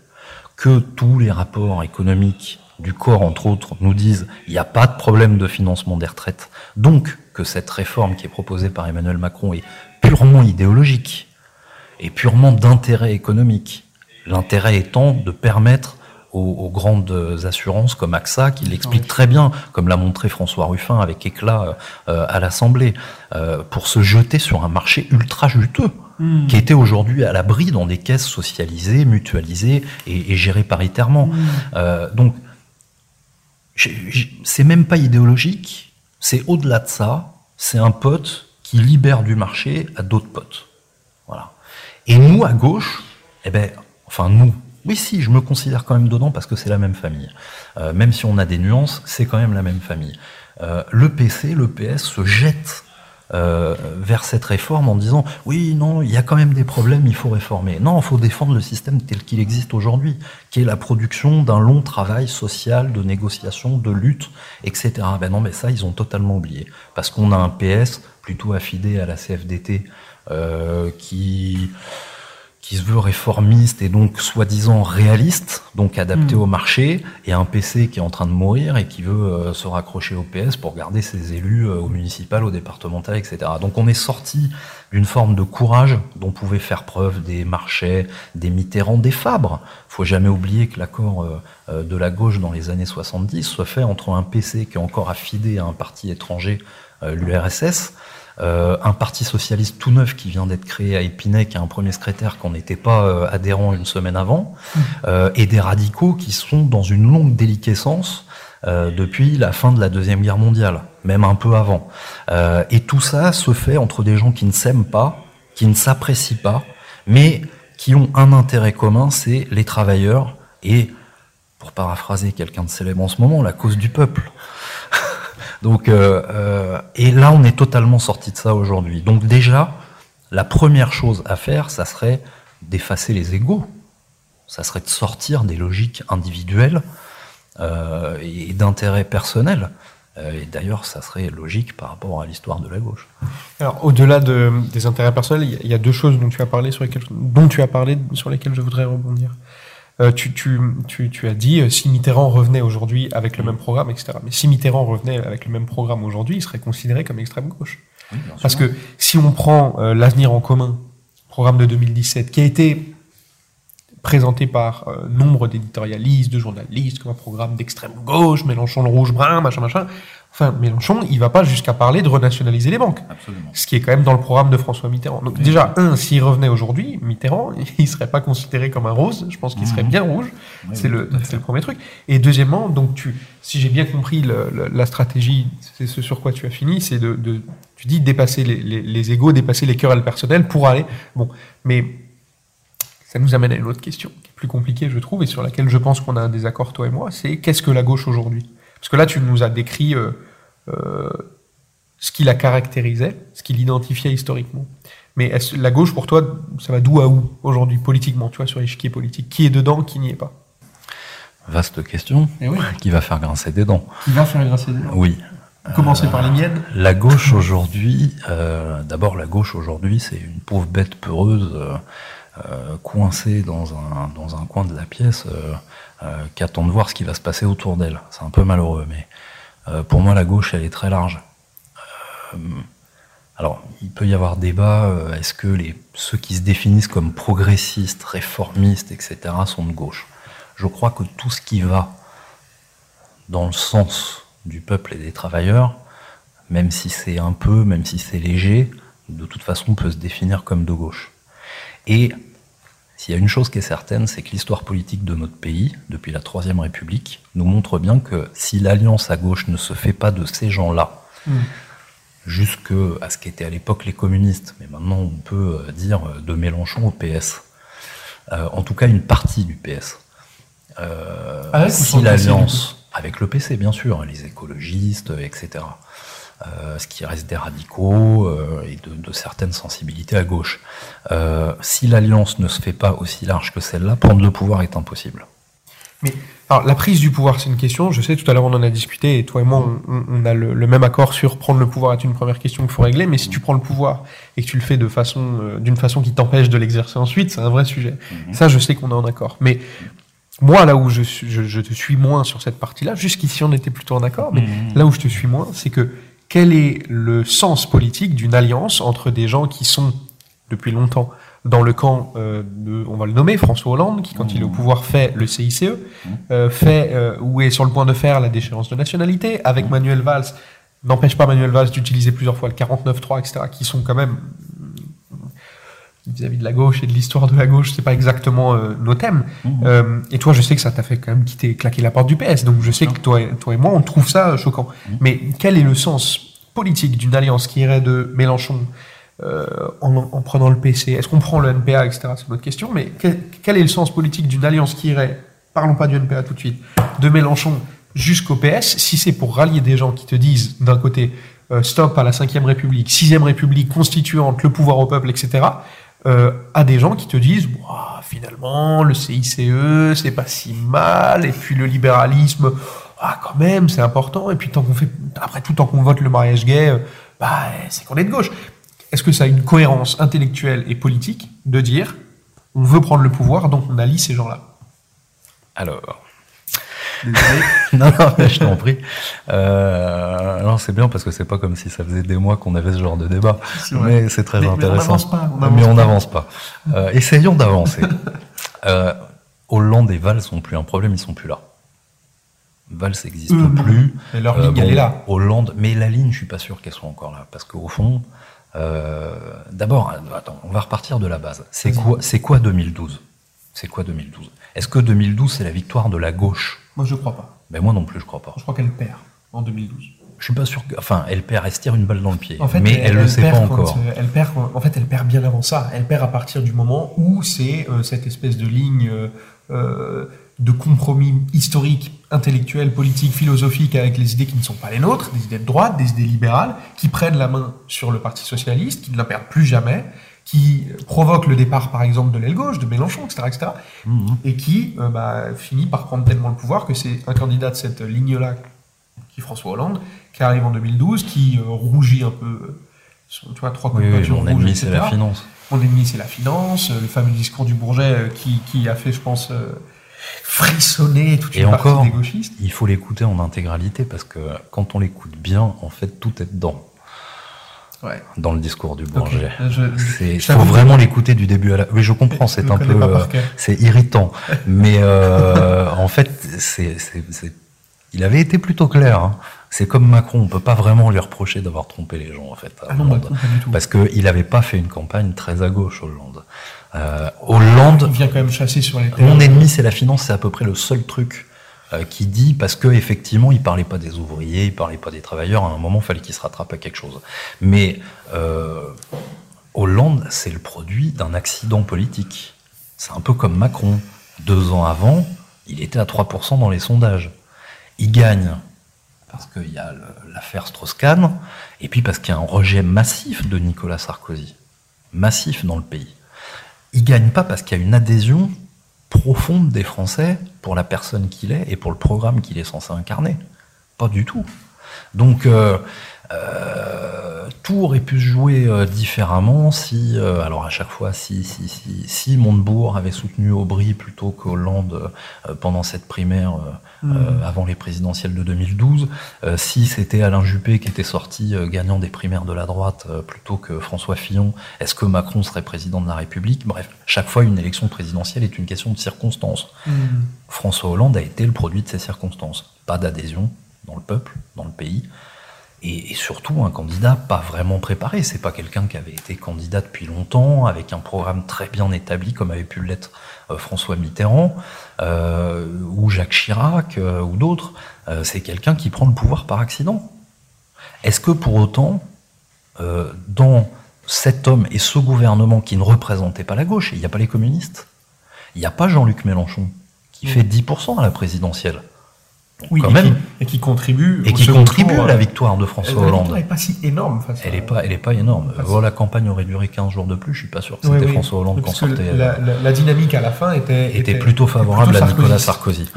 B: que tous les rapports économiques du corps, entre autres, nous disent il n'y a pas de problème de financement des retraites. Donc, que cette réforme qui est proposée par Emmanuel Macron est purement idéologique et purement d'intérêt économique. L'intérêt étant de permettre aux, grandes assurances comme AXA, qui l'explique très bien, comme l'a montré François Ruffin avec éclat euh, à l'Assemblée, euh, pour se jeter sur un marché ultra juteux mmh. qui étaient aujourd'hui à l'abri dans des caisses socialisées, mutualisées et, gérées paritairement. Mmh. Euh, donc, c'est même pas idéologique, c'est au-delà de ça, c'est un pote qui libère du marché à d'autres potes. Voilà. Et nous, à gauche, eh ben, enfin nous, oui, si, je me considère quand même dedans parce que c'est la même famille. Euh, même si on a des nuances, c'est quand même la même famille. Euh, le PC, le PS se jette euh, vers cette réforme en disant oui, non, il y a quand même des problèmes, il faut réformer. Non, il faut défendre le système tel qu'il existe aujourd'hui, qui est la production d'un long travail social, de négociation, de lutte, etc. Ben non, mais ça, ils ont totalement oublié. Parce qu'on a un PS plutôt affidé à la CFDT euh, qui qui se veut réformiste et donc soi-disant réaliste, donc adapté hmm. au marché, et un PC qui est en train de mourir et qui veut euh, se raccrocher au PS pour garder ses élus euh, au municipal, au départemental, etc. Donc on est sorti d'une forme de courage dont pouvaient faire preuve des marchés, des Mitterrand, des Fabres. Faut jamais oublier que l'accord euh, de la gauche dans les années 70 se fait entre un PC qui est encore affidé à un parti étranger, l'URSS, un parti socialiste tout neuf qui vient d'être créé à Épinay, qui a un premier secrétaire qu'on n'était pas euh, adhérent une semaine avant, mmh. euh, et des radicaux qui sont dans une longue déliquescence depuis la fin de la Deuxième Guerre mondiale, même un peu avant. et tout ça se fait entre des gens qui ne s'aiment pas, qui ne s'apprécient pas, mais qui ont un intérêt commun, c'est les travailleurs et, pour paraphraser quelqu'un de célèbre en ce moment, la cause du peuple. Donc, euh, euh, et là, on est totalement sorti de ça aujourd'hui. Donc déjà, la première chose à faire, ça serait d'effacer les égaux. Ça serait de sortir des logiques individuelles euh, et d'intérêts personnels. Et d'ailleurs, ça serait logique par rapport à l'histoire de la gauche.
A: Alors, au-delà de, des intérêts personnels, il y, a deux choses dont tu as parlé sur lesquelles, dont tu as parlé sur lesquelles je voudrais rebondir. Euh, tu, tu, tu, tu, as dit euh, si Mitterrand revenait aujourd'hui avec le même programme, etc. Mais si Mitterrand revenait avec le même programme aujourd'hui, il serait considéré comme extrême gauche. Parce que si on prend euh, l'avenir en commun, programme de 2017, qui a été présenté par nombre d'éditorialistes, de journalistes, comme un programme d'extrême gauche, Mélenchon le rouge-brun, machin, machin. Enfin, Mélenchon, il va pas jusqu'à parler de renationaliser les banques. Absolument. Ce qui est quand même dans le programme de François Mitterrand. Donc, déjà, un, s'il revenait aujourd'hui, Mitterrand, il serait pas considéré comme un rose. Je pense qu'il serait mmh. bien rouge. c'est le, c'est le premier truc. Et deuxièmement, donc, tu, si j'ai bien compris le, la stratégie, c'est ce sur quoi tu as fini, c'est de, de, tu dis dépasser les, les, les égaux, dépasser les querelles personnelles pour aller, bon, mais ça nous amène à une autre question, qui est plus compliquée, je trouve, et sur laquelle je pense qu'on a un désaccord, toi et moi, c'est qu'est-ce que la gauche aujourd'hui? Parce que là, tu nous as décrit euh, euh, ce qui la caractérisait, ce qui l'identifiait historiquement. Mais la gauche, pour toi, ça va d'où à où aujourd'hui, politiquement, tu vois, sur l'échiquier politique? Qui est dedans, qui n'y est pas?
B: Vaste question.
A: Eh oui.
B: Qui va faire grincer des dents
A: Qui va faire grincer des dents
B: Oui.
A: Commencer par les miennes
B: La gauche aujourd'hui, euh, d'abord la gauche aujourd'hui, c'est une pauvre bête peureuse euh, coincée dans un, dans un coin de la pièce euh, qui attend de voir ce qui va se passer autour d'elle. C'est un peu malheureux, mais euh, pour moi, la gauche, elle est très large. Euh, alors, il peut y avoir débat, est-ce que les, ceux qui se définissent comme progressistes, réformistes, etc., sont de gauche? Je crois que tout ce qui va dans le sens du peuple et des travailleurs, même si c'est un peu, même si c'est léger, de toute façon peut se définir comme de gauche. Et s'il y a une chose qui est certaine, c'est que l'histoire politique de notre pays, depuis la Troisième République, nous montre bien que si l'alliance à gauche ne se fait pas de ces gens-là, mm. jusque à ce qu'étaient à l'époque les communistes, mais maintenant on peut euh, dire euh, de Mélenchon au PS, euh, en tout cas une partie du PS. Euh, si l'alliance, avec le PC bien sûr, les écologistes, etc. Euh, ce qui reste des radicaux euh, et de, certaines sensibilités à gauche. Euh, si l'alliance ne se fait pas aussi large que celle-là, prendre le pouvoir est impossible.
A: Mais alors la prise du pouvoir, c'est une question. Je sais, tout à l'heure on en a discuté et toi et moi on, a le, même accord sur prendre le pouvoir est une première question qu'il faut régler. Mais si tu prends le pouvoir et que tu le fais de façon, d'une façon qui t'empêche de l'exercer ensuite, c'est un vrai sujet. Mhm. Ça, je sais qu'on est en accord. Mais moi, là où je, je, te suis moins sur cette partie-là, jusqu'ici on était plutôt en accord, mais mhm. là où je te suis moins, c'est que quel est le sens politique d'une alliance entre des gens qui sont depuis longtemps dans le camp euh, de, on va le nommer, François Hollande, qui quand il est au pouvoir fait le CICE, euh, fait euh, ou est sur le point de faire la déchéance de nationalité, avec Manuel Valls, n'empêche pas Manuel Valls d'utiliser plusieurs fois le 49.3, etc., qui sont quand même vis-à-vis de la gauche et de l'histoire de la gauche, c'est pas exactement euh, nos thèmes.
B: Mmh.
A: Euh, et toi, je sais que ça t'a fait quand même quitter, claquer la porte du PS. Donc je sais que toi, et- toi et moi, on trouve ça choquant.
B: Mmh.
A: Mais quel est le sens politique d'une alliance qui irait de Mélenchon euh, en, en prenant le PC Est-ce qu'on prend le NPA, etc. C'est une autre question. Mais quel, quel est le sens politique d'une alliance qui irait, parlons pas du NPA tout de suite, de Mélenchon jusqu'au PS, si c'est pour rallier des gens qui te disent d'un côté euh, stop à la 5ème République, 6ème République constituante, le pouvoir au peuple, etc., euh, à des gens qui te disent Ouah, finalement le CICE c'est pas si mal et puis le libéralisme ah quand même c'est important et puis tant qu'on fait après tout tant qu'on vote le mariage gay euh, bah c'est qu'on est de gauche est-ce que ça a une cohérence intellectuelle et politique de dire on veut prendre le pouvoir donc on allie ces gens-là?
B: Alors. non, non, mais je t'en prie. Euh, non, c'est bien parce que c'est pas comme si ça faisait des mois qu'on avait ce genre de débat. Mais c'est très
A: Mais- mais on
B: intéressant.
A: n'avance pas, on
B: mais on
A: pas.
B: n'avance pas. Euh, essayons d'avancer. euh, Hollande et Valls sont plus un problème, ils sont plus là. Valls n'existe
A: non.
B: plus.
A: Et leur
B: Euh,
A: ligne, elle est là.
B: Hollande, mais la ligne, je suis pas sûr qu'elle soit encore là, parce qu'au fond, euh, d'abord, attends, on va repartir de la base. C'est
A: Vas-y.
B: quoi, c'est quoi 2012 C'est quoi 2012 Est-ce que 2012 c'est la victoire de la gauche?
A: Moi je crois pas
B: Ben moi non plus, je crois pas.
A: je crois qu'elle perd en 2012
B: Je suis pas sûr que, enfin, elle perd, elle se tire une balle dans le pied,
A: En fait,
B: mais elle, le sait pas
A: quand,
B: encore.
A: euh, elle perd, en fait, elle perd bien avant ça. Elle perd à partir du moment où c'est euh, cette espèce de ligne euh, euh, de compromis historique, intellectuel, politique, philosophique avec les idées qui ne sont pas les nôtres, des idées de droite, des idées libérales, qui prennent la main sur le Parti socialiste, qui ne la perdent plus jamais, qui provoquent le départ, par exemple, de l'aile gauche, de Mélenchon, etc., etc.,
B: Mhm.
A: et qui euh, bah, finit par prendre tellement le pouvoir que c'est un candidat de cette ligne-là, qui est François Hollande, qui arrive en 2012, qui euh, rougit un peu, euh, son- tu vois, trois coups
B: Oui,
A: de
B: oui, mon
A: rouge,
B: ennemi c'est la finance.
A: Mon ennemi, c'est la finance, le fameux discours du Bourget qui, qui a fait, je pense, euh, frissonner toute
B: Et
A: une partie
B: encore,
A: des gauchistes.
B: il faut l'écouter en intégralité parce que quand on l'écoute bien, en fait, tout est dedans
A: Ouais.
B: dans le discours du. Bourget.
A: Je
B: faut vraiment l'écouter du début à la. Oui, je comprends, c'est un peu, euh, c'est irritant, mais euh, en fait, c'est, il avait été plutôt clair. hein. C'est comme Macron, on peut pas vraiment lui reprocher d'avoir trompé les gens en fait. à
A: Ah non,
B: Hollande.
A: Pas du tout.
B: parce qu'il n'avait pas fait une campagne très à gauche, Hollande. Euh,
A: Il
B: Hollande,
A: vient quand même chasser sur les
B: mon ennemi, c'est la finance, c'est à peu près le seul truc qui dit, parce que effectivement, il parlait pas des ouvriers, il parlait pas des travailleurs. À un moment, il fallait qu'il se rattrape à quelque chose. Mais euh, Hollande, c'est le produit d'un accident politique. C'est un peu comme Macron. Deux ans avant, il était à 3% dans les sondages. Il gagne parce qu'il y a l'affaire Strauss-Kahn, et puis parce qu'il y a un rejet massif de Nicolas Sarkozy. Massif dans le pays. Il gagne pas parce qu'il y a une adhésion profonde des Français pour la personne qu'il est et pour le programme qu'il est censé incarner. Pas du tout. Donc, euh, euh, tout aurait pu se jouer euh, différemment si, euh, alors à chaque fois, si, si, si, si Montebourg avait soutenu Aubry plutôt qu'Hollande euh, pendant cette primaire euh, avant les présidentielles de 2012, euh, si c'était Alain Juppé qui était sorti gagnant des primaires de la droite plutôt que François Fillon, est-ce que Macron serait président de la République? Bref, chaque fois, une élection présidentielle est une question de circonstances.
A: Hmm.
B: François Hollande a été le produit de ces circonstances. Pas d'adhésion dans le peuple, dans le pays, et, et surtout un candidat pas vraiment préparé. C'est pas quelqu'un qui avait été candidat depuis longtemps, avec un programme très bien établi, comme avait pu l'être euh, François Mitterrand, euh, ou Jacques Chirac, euh, ou d'autres. C'est quelqu'un qui prend le pouvoir par accident. Est-ce que pour autant, dans cet homme et ce gouvernement qui ne représentaient pas la gauche, il n'y a pas les communistes, il n'y a pas Jean-Luc Mélenchon, qui
A: Mm.
B: fait 10% à la présidentielle,
A: Oui,
B: quand
A: et,
B: même.
A: Qui, et qui contribue.
B: et
A: au
B: qui
A: second
B: contribue
A: tour,
B: à la
A: euh,
B: victoire de François
A: la
B: Hollande.
A: n'est pas si énorme face
B: Elle n'est pas, elle est pas énorme.
A: Face-
B: Voilà, la campagne aurait duré 15 jours de plus, je suis pas sûr que c'était
A: oui.
B: François Hollande qui en sortait.
A: la,
B: euh,
A: la- la dynamique à la fin était,
B: était plutôt favorable
A: plutôt
B: à Nicolas. Sarkozy.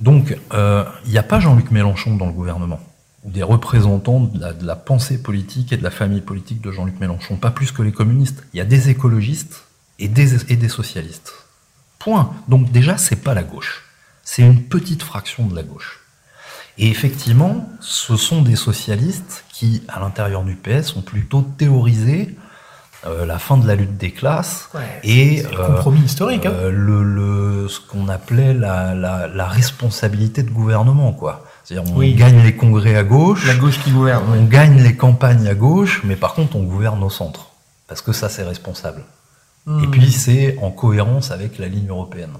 B: Donc, euh, il n'y a pas Jean-Luc Mélenchon dans le gouvernement, ou des représentants de la, de la pensée politique et de la famille politique de Jean-Luc Mélenchon, pas plus que les communistes. Il y a des écologistes et des, et des socialistes. Point. Donc déjà, c'est pas la gauche. C'est une petite fraction de la gauche. Et effectivement, ce sont des socialistes qui, à l'intérieur du PS, ont plutôt théorisé euh, la fin de la lutte des classes
A: Ouais,
B: et
A: le
B: euh,
A: compromis historique. hein.
B: euh, le, le- ce qu'on appelait la, la, la responsabilité de gouvernement, quoi. C'est-à-dire, on
A: Oui.
B: gagne les congrès à gauche,
A: La gauche qui gouverne.
B: on gagne les campagnes à gauche, mais par contre, on gouverne au centre. Parce que ça, c'est responsable. Et puis c'est en cohérence avec la ligne européenne.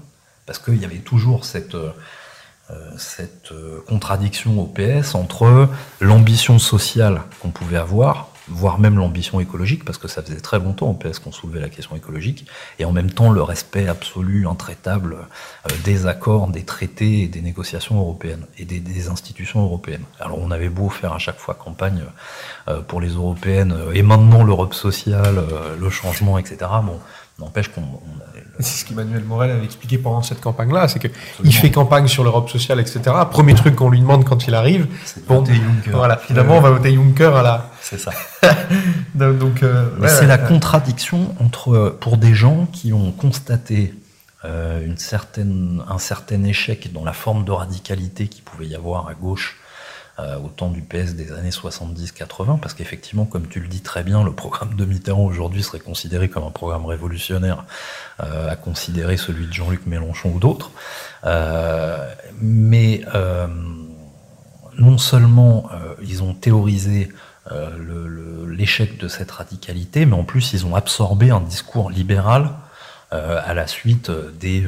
B: Parce qu'il y avait toujours cette, euh, euh, contradiction au PS entre l'ambition sociale qu'on pouvait avoir, voire même l'ambition écologique, parce que ça faisait très longtemps au PS qu'on soulevait la question écologique, et en même temps le respect absolu, intraitable euh, des accords, des traités et des négociations européennes et des, des institutions européennes. Alors on avait beau faire à chaque fois campagne pour les européennes, et maintenant l'Europe sociale, le changement, etc. Bon, n'empêche qu'on...
A: C'est ce qu'Emmanuel Morel avait expliqué pendant cette campagne-là, c'est que il
B: Absolument.
A: fait campagne sur l'Europe sociale, etc. Premier truc qu'on lui demande quand il arrive,
B: c'est
A: bon,
B: voter Juncker.
A: voilà, finalement, on va voter Juncker à la.
B: C'est ça.
A: Donc, euh, ouais,
B: c'est
A: ouais,
B: la
A: ouais.
B: contradiction entre, pour des gens qui ont constaté euh, une certaine, un certain échec dans la forme de radicalité qu'il pouvait y avoir à gauche euh, au temps du PS des années 70-80, parce qu'effectivement, comme tu le dis très bien, le programme de Mitterrand aujourd'hui serait considéré comme un programme révolutionnaire euh, à considérer celui de Jean-Luc Mélenchon ou d'autres. Euh, mais euh, non seulement euh, ils ont théorisé euh, l'échec de cette radicalité, mais en plus ils ont absorbé un discours libéral à la suite des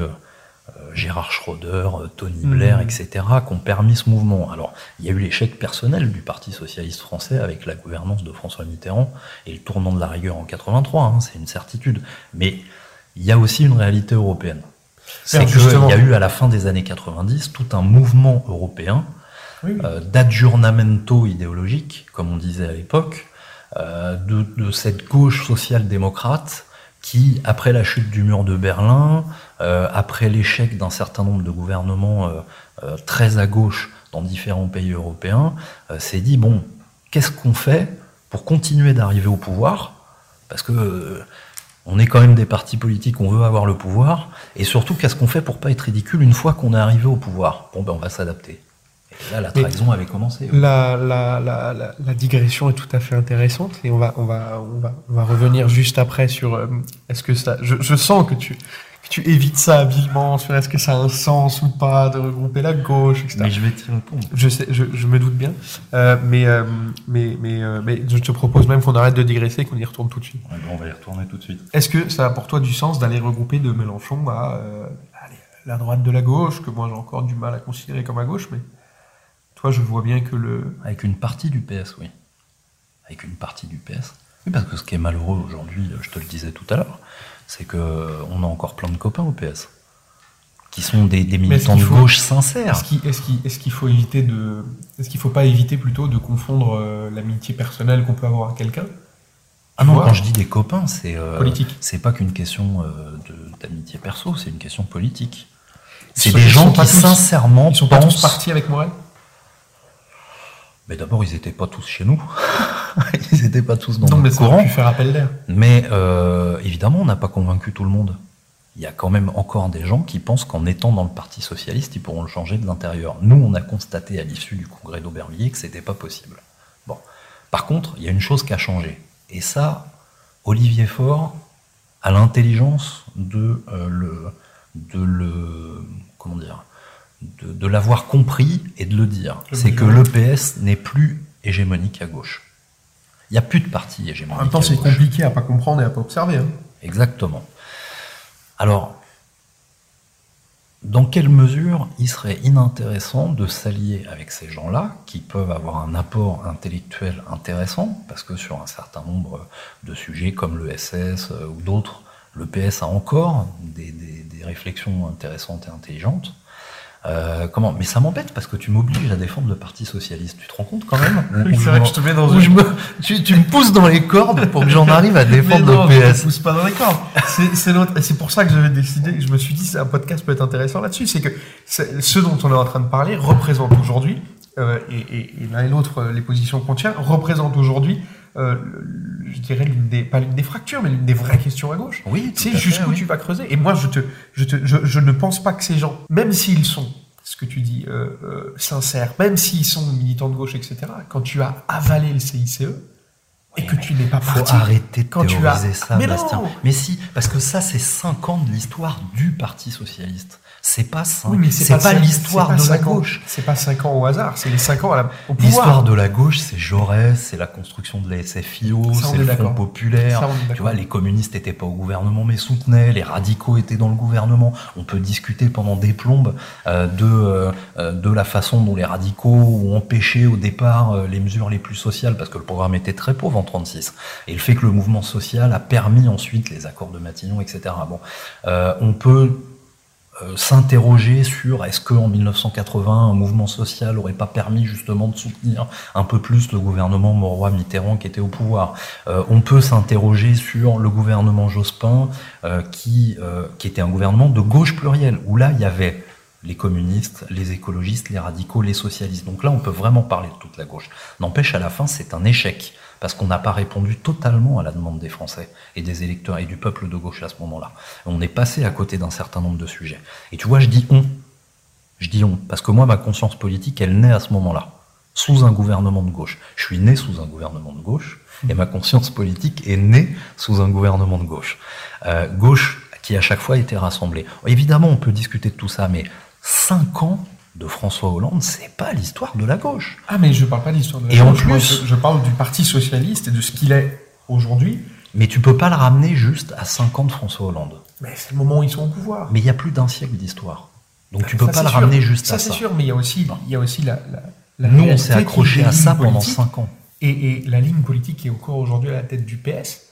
B: Gérard Schroeder, euh, Tony Blair,
A: Mhm.
B: etc., qui ont permis ce mouvement. Alors, il y a eu l'échec personnel du Parti socialiste français avec la gouvernance de François Mitterrand et le tournant de la rigueur en 83, hein, c'est une certitude. Mais il y a aussi une réalité européenne. C'est qu'il y a eu à la fin des années 90 tout un mouvement européen
A: Oui,
B: euh, d'adjournamento idéologique, comme on disait à l'époque, euh, de, de cette gauche social-démocrate qui, après la chute du mur de Berlin, euh, après l'échec d'un certain nombre de gouvernements euh, euh, très à gauche dans différents pays européens, euh, s'est dit, bon, qu'est-ce qu'on fait pour continuer d'arriver au pouvoir? Parce que... euh, on est quand même des partis politiques, on veut avoir le pouvoir, et surtout, qu'est-ce qu'on fait pour pas être ridicule une fois qu'on est arrivé au pouvoir? Bon, ben, on va s'adapter. Et là, la
A: Mais-
B: trahison avait commencé.
A: La, la, la, la, la digression est tout à fait intéressante et on va, on va, on va, on va revenir juste après sur euh, est-ce que ça. Je, je sens que tu, tu évites ça habilement sur est-ce que ça a un sens ou pas de regrouper la gauche, etc.
B: Mais je vais t'y répondre.
A: Je sais, je, je me doute bien, euh, mais, euh, mais, mais, euh, mais je te propose même qu'on arrête de digresser et qu'on y retourne tout de suite.
B: Ouais, ben, on va y retourner tout de suite.
A: Est-ce que ça a pour toi du sens d'aller regrouper de Mélenchon à euh, allez, la droite de la gauche, que moi j'ai encore du mal à considérer comme à gauche, mais toi je vois bien que le.
B: Avec une partie du PS, oui. Avec une partie du PS. Oui, parce que ce qui est malheureux aujourd'hui, je te le disais tout à l'heure, c'est que euh, on a encore plein de copains au PS. Qui sont des, militants de
A: faut-
B: gauche sincères.
A: Est-ce qu'il qu'il faut éviter de. Est-ce qu'il faut pas éviter plutôt de confondre euh, l'amitié personnelle qu'on peut avoir à quelqu'un?
B: Ah non, quand je dis des copains, c'est euh,
A: Politique.
B: c'est pas qu'une question euh, d'amitié perso, c'est une question politique. C'est des gens qui
A: tous-
B: sincèrement
A: Ils sont pas tous
B: pensent.
A: partis avec Morel?
B: Mais d'abord, ils n'étaient pas tous chez nous. Ils n'étaient pas tous dans
A: Non, mais
B: le courant.
A: pu faire appel d'air.
B: Mais euh, évidemment, on n'a pas convaincu tout le monde. Il y a quand même encore des gens qui pensent qu'en étant dans le Parti socialiste, ils pourront le changer de l'intérieur. Nous, on a constaté à l'issue du congrès d'Aubervilliers que c'était pas possible. Bon. Par contre, il y a une chose qui a changé. Et ça, Olivier Faure a l'intelligence de euh, le, de le, comment dire, de, de l'avoir compris et de le dire. C'est que l'EPS n'est plus hégémonique à gauche. Il n'y a plus de parti hégémonique.
A: En même temps, c'est compliqué à pas comprendre et à pas observer. hein.
B: Exactement. Alors, dans quelle mesure il serait inintéressant de s'allier avec ces gens-là, qui peuvent avoir un apport intellectuel intéressant, parce que sur un certain nombre de sujets comme le SS euh, ou d'autres, le PS a encore des, des- des réflexions intéressantes et intelligentes. Euh, comment? Mais ça m'embête parce que tu m'obliges à défendre le Parti socialiste. Tu te rends compte quand même? Ou- ou je me-
A: te mets dans
B: je me- tu, tu me pousses dans les cordes pour que j'en arrive à défendre
A: non,
B: le
A: je te
B: PS.
A: pousse pas dans les cordes. C'est- C'est l'autre- c'est pour ça que j'avais décidé, je me suis dit, c'est un podcast peut être intéressant là-dessus. C'est que c'est- ce dont on est en train de parler représente aujourd'hui, euh, et, et- et l'un et l'autre, euh, les positions qu'on tient, représentent aujourd'hui, euh, je dirais, l'une des, pas l'une des fractures, mais l'une des vraies questions à gauche.
B: Oui, fait,
A: jusqu'où
B: oui.
A: tu vas creuser. Et moi, je, te, je, te, je, je ne pense pas que ces gens, même s'ils sont, ce que tu dis, euh, euh, sincères, même s'ils sont militants de gauche, etc., quand tu as avalé le CICE, Et que tu n'es pas
B: faut
A: parti.
B: arrêter de
A: quand tu
B: théoriser
A: as-
B: ça,
A: Mais
B: Bastien.
A: non
B: Mais si, parce que ça, c'est 5 ans de l'histoire du Parti Socialiste. C'est pas ça.
A: Oui, mais
B: c'est pas, l'histoire de la gauche.
A: C'est pas 5 ans au hasard, c'est les 5 ans à la- au
B: L'histoire de la gauche, c'est Jaurès, c'est la construction de la SFIO, c'est
A: est
B: le Front populaire.
A: Ça,
B: Tu vois, les communistes n'étaient pas au gouvernement mais soutenaient, les radicaux étaient dans le gouvernement. On peut discuter pendant des plombes euh, de, euh, euh, de la façon dont les radicaux ont empêché au départ euh, les mesures les plus sociales, parce que le programme était très pauvre en 36. Et le fait que le mouvement social a permis ensuite les accords de Matignon, etc. Bon, on peut euh, s'interroger sur est-ce qu'en 1980 un mouvement social aurait pas permis justement de soutenir un peu plus le gouvernement Mauroy-Mitterrand qui était au pouvoir? Euh, on peut s'interroger sur le gouvernement Jospin euh, qui, qui était un gouvernement de gauche plurielle où là il y avait les communistes, les écologistes, les radicaux, les socialistes. Donc là on peut vraiment parler de toute la gauche. N'empêche à la fin c'est un échec parce qu'on n'a pas répondu totalement à la demande des Français et des électeurs et du peuple de gauche à ce moment-là. On est passé à côté d'un certain nombre de sujets. Et tu vois, je dis on. Je dis on, parce que moi, ma conscience politique, elle naît à ce moment-là, sous un gouvernement de gauche. Je suis né sous un gouvernement de gauche, et ma conscience politique est née sous un gouvernement de gauche. Euh, gauche qui à chaque fois était rassemblée. Évidemment, on peut discuter de tout ça, mais cinq ans de François Hollande, c'est pas l'histoire de la gauche.
A: Ah, mais je parle pas de l'histoire de la
B: Et en
A: gauche, moi,
B: plus-
A: je, je parle du Parti Socialiste et de ce qu'il est aujourd'hui.
B: Mais tu peux pas le ramener juste à cinq ans de François Hollande.
A: Mais c'est le moment où ils sont au pouvoir.
B: Mais il y a plus d'un siècle d'histoire. Donc tu peux
A: Ça,
B: pas
A: c'est
B: le
A: sûr.
B: ramener juste
A: ça,
B: à
A: c'est
B: ça.
A: sûr, mais il y a aussi, il y a aussi la, la, la
B: Nous, on s'est accroché à ça pendant
A: politiques.
B: cinq ans.
A: Et, et la ligne politique qui est encore aujourd'hui à la tête du PS,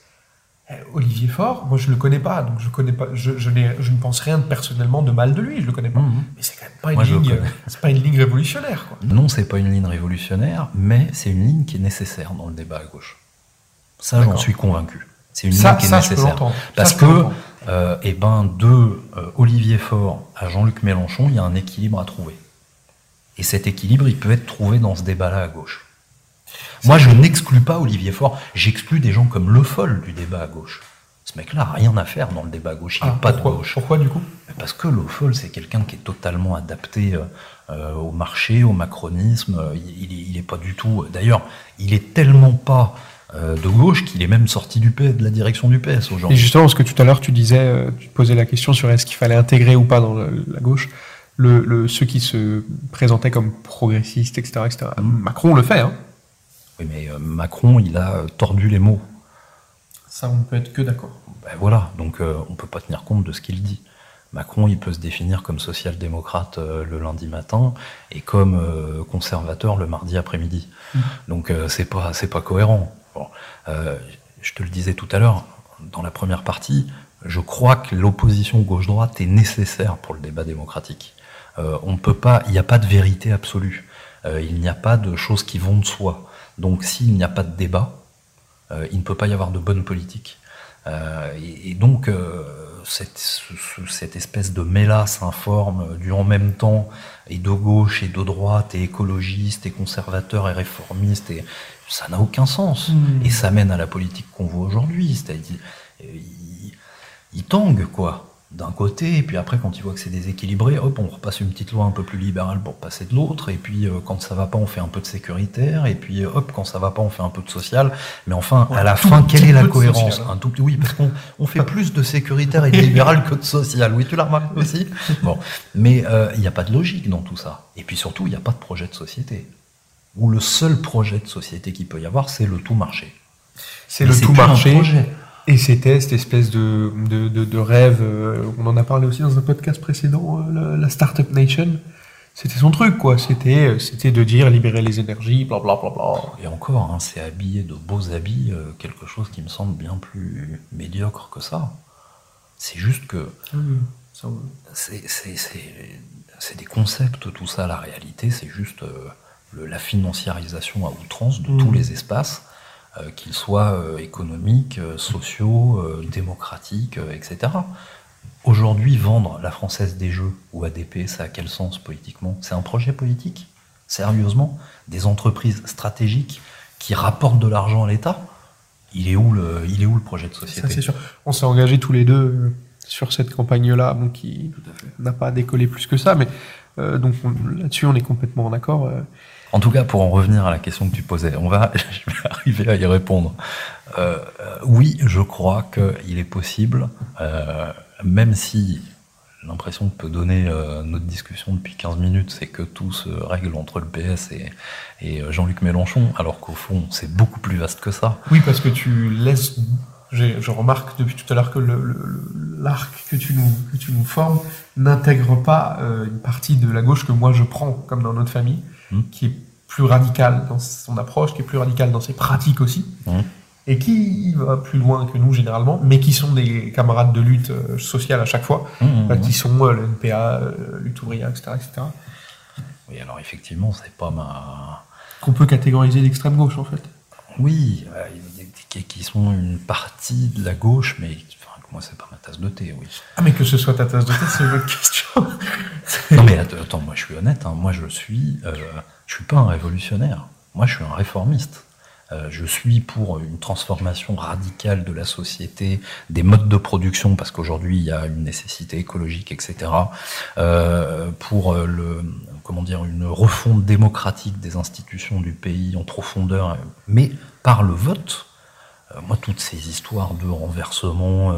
A: Olivier Faure, moi je le connais pas, donc je connais pas, je, je, ne pense rien personnellement de mal de lui, je le connais pas.
B: Mhm.
A: Mais c'est quand même pas une
B: Moi,
A: ligne, c'est pas une ligne révolutionnaire, quoi.
B: Non, c'est pas une ligne révolutionnaire, mais c'est une ligne qui est nécessaire dans le débat à gauche. Ça, j'en suis convaincu. C'est une
A: Ça,
B: ligne qui est
A: ça,
B: nécessaire. Parce
A: Ça, je peux
B: que, euh, eh ben, de euh, Olivier Faure à Jean-Luc Mélenchon, il y a un équilibre à trouver. Et cet équilibre, il peut être trouvé dans ce débat-là à gauche. Moi, je n'exclus pas Olivier Faure, j'exclus des gens comme Le Foll du débat à gauche. Ce mec-là a rien à faire dans le débat à gauche, il n'est
A: Ah,
B: pas
A: pourquoi,
B: de gauche.
A: Pourquoi du coup?
B: Parce que Le Foll, c'est quelqu'un qui est totalement adapté euh, euh, au marché, au macronisme. euh, Il, il est, il est pas du tout. D'ailleurs, il est tellement pas euh, de gauche qu'il est même sorti du PS, de la direction du PS
A: Et
B: aujourd'hui.
A: justement, parce que tout à l'heure tu disais, euh, tu posais la question sur est-ce qu'il fallait intégrer ou pas dans la gauche le, le- ceux qui se présentaient comme progressistes, etc. etc. Macron le fait, hein.
B: Oui, mais euh, Macron, il a euh, tordu les mots.
A: Ça, on ne peut être que d'accord.
B: Ben voilà, donc euh, on peut pas tenir compte de ce qu'il dit. Macron, il peut se définir comme social-démocrate euh, le lundi matin et comme euh, conservateur le mardi après-midi. Donc euh, c'est pas c'est pas cohérent. Bon, je te le disais tout à l'heure dans la première partie, je crois que l'opposition gauche-droite est nécessaire pour le débat démocratique. On peut pas, il n'y a pas de vérité absolue. Il n'y a pas de choses qui vont de soi. Donc s'il n'y a pas de débat, euh, il ne peut pas y avoir de bonne politique. Euh, et, et donc, euh, cette, ce- ce- cette espèce de mélasse informe du en même temps, et de gauche et de droite, et écologiste, et conservateur, et réformiste, et ça n'a aucun sens.
A: Mm.
B: Et ça mène à la politique qu'on voit aujourd'hui. C'est-à-dire, il, il tangue, quoi, d'un côté, et puis après, quand il voit que c'est déséquilibré, hop, on repasse une petite loi un peu plus libérale pour passer de l'autre, et puis euh, quand ça va pas, on fait un peu de sécuritaire, et puis euh, hop, quand ça va pas, on fait un peu de social. Mais enfin,
A: Ouais,
B: à la fin, quelle est la cohérence
A: social, hein.
B: Un tout petit- Oui, parce qu'on on fait plus de sécuritaire et de libéral que de social. Oui, tu l'as remarqué aussi Bon, mais euh, il n'y a pas de logique dans tout ça. Et puis surtout, il n'y a pas de projet de société. Ou le seul projet de société qu'il peut y avoir, c'est le tout marché.
A: C'est le tout marché. Et c'était cette espèce de, de, de, de rêve, euh, on en a parlé aussi dans un podcast précédent, euh, la, la Startup Nation. C'était son truc, quoi. C'était, euh, c'était de dire libérer les énergies, bla bla bla bla.
B: Et encore, hein, c'est habillé de beaux habits, euh, quelque chose qui me semble bien plus médiocre que ça. C'est juste que
A: Ça, ouais.
B: c'est c'est- c'est- c'est des concepts, tout ça. La réalité, c'est juste euh, le- la financiarisation à outrance de
A: Mhm.
B: tous les espaces, qu'ils soient euh, économiques, euh, sociaux, euh, démocratiques, euh, etc. Aujourd'hui, vendre la Française des Jeux ou ADP, ça a quel sens politiquement? C'est un projet politique? Sérieusement? Des entreprises stratégiques qui rapportent de l'argent à l'État? Il est, où le, il est où le projet de
A: Ça,
B: société?
A: c'est sûr. On s'est engagés tous les deux euh, sur cette campagne-là, bon, qui n'a pas décollé plus que ça, mais donc là-dessus, on est complètement en accord.
B: En tout cas, pour en revenir à la question que tu posais, on va, je vais arriver à y répondre. oui, je crois qu'il est possible, même si l'impression que peut donner euh, notre discussion depuis 15 minutes, c'est que tout se règle entre le PS et, euh, Jean-Luc Mélenchon, alors qu'au fond, c'est beaucoup plus vaste que ça.
A: Oui, parce que tu laisses. Je remarque depuis tout à l'heure que l'arc que, tu nous, que tu nous formes n'intègre pas euh, une partie de la gauche que moi je prends, comme dans notre famille, mmh. qui est plus radicale dans son approche, qui est plus radicale dans ses pratiques aussi. Mmh et qui va plus loin que nous généralement, mais qui sont des camarades de lutte euh, sociale à chaque fois, mmh, mmh, qui sont euh, le NPA, euh, lutte ouvrière, etc., etc.
B: Oui, alors effectivement, c'est pas ma.
A: Qu'on peut catégoriser d'extrême gauche en fait.
B: Oui, qui sont une partie de la gauche, mais moi c'est pas ma tasse de thé, oui.
A: Ah, mais que ce soit ta tasse de thé, c'est une autre question.
B: non, mais attends, moi je suis honnête, hein, moi je suis, je suis pas un révolutionnaire, moi je suis un réformiste. Euh, je suis pour une transformation radicale de la société, des modes de production, parce qu'aujourd'hui il y a une nécessité écologique, etc. Euh, pour euh, le, comment dire, une refonte démocratique des institutions du pays en profondeur, mais par le vote. Moi, toutes ces histoires de renversement,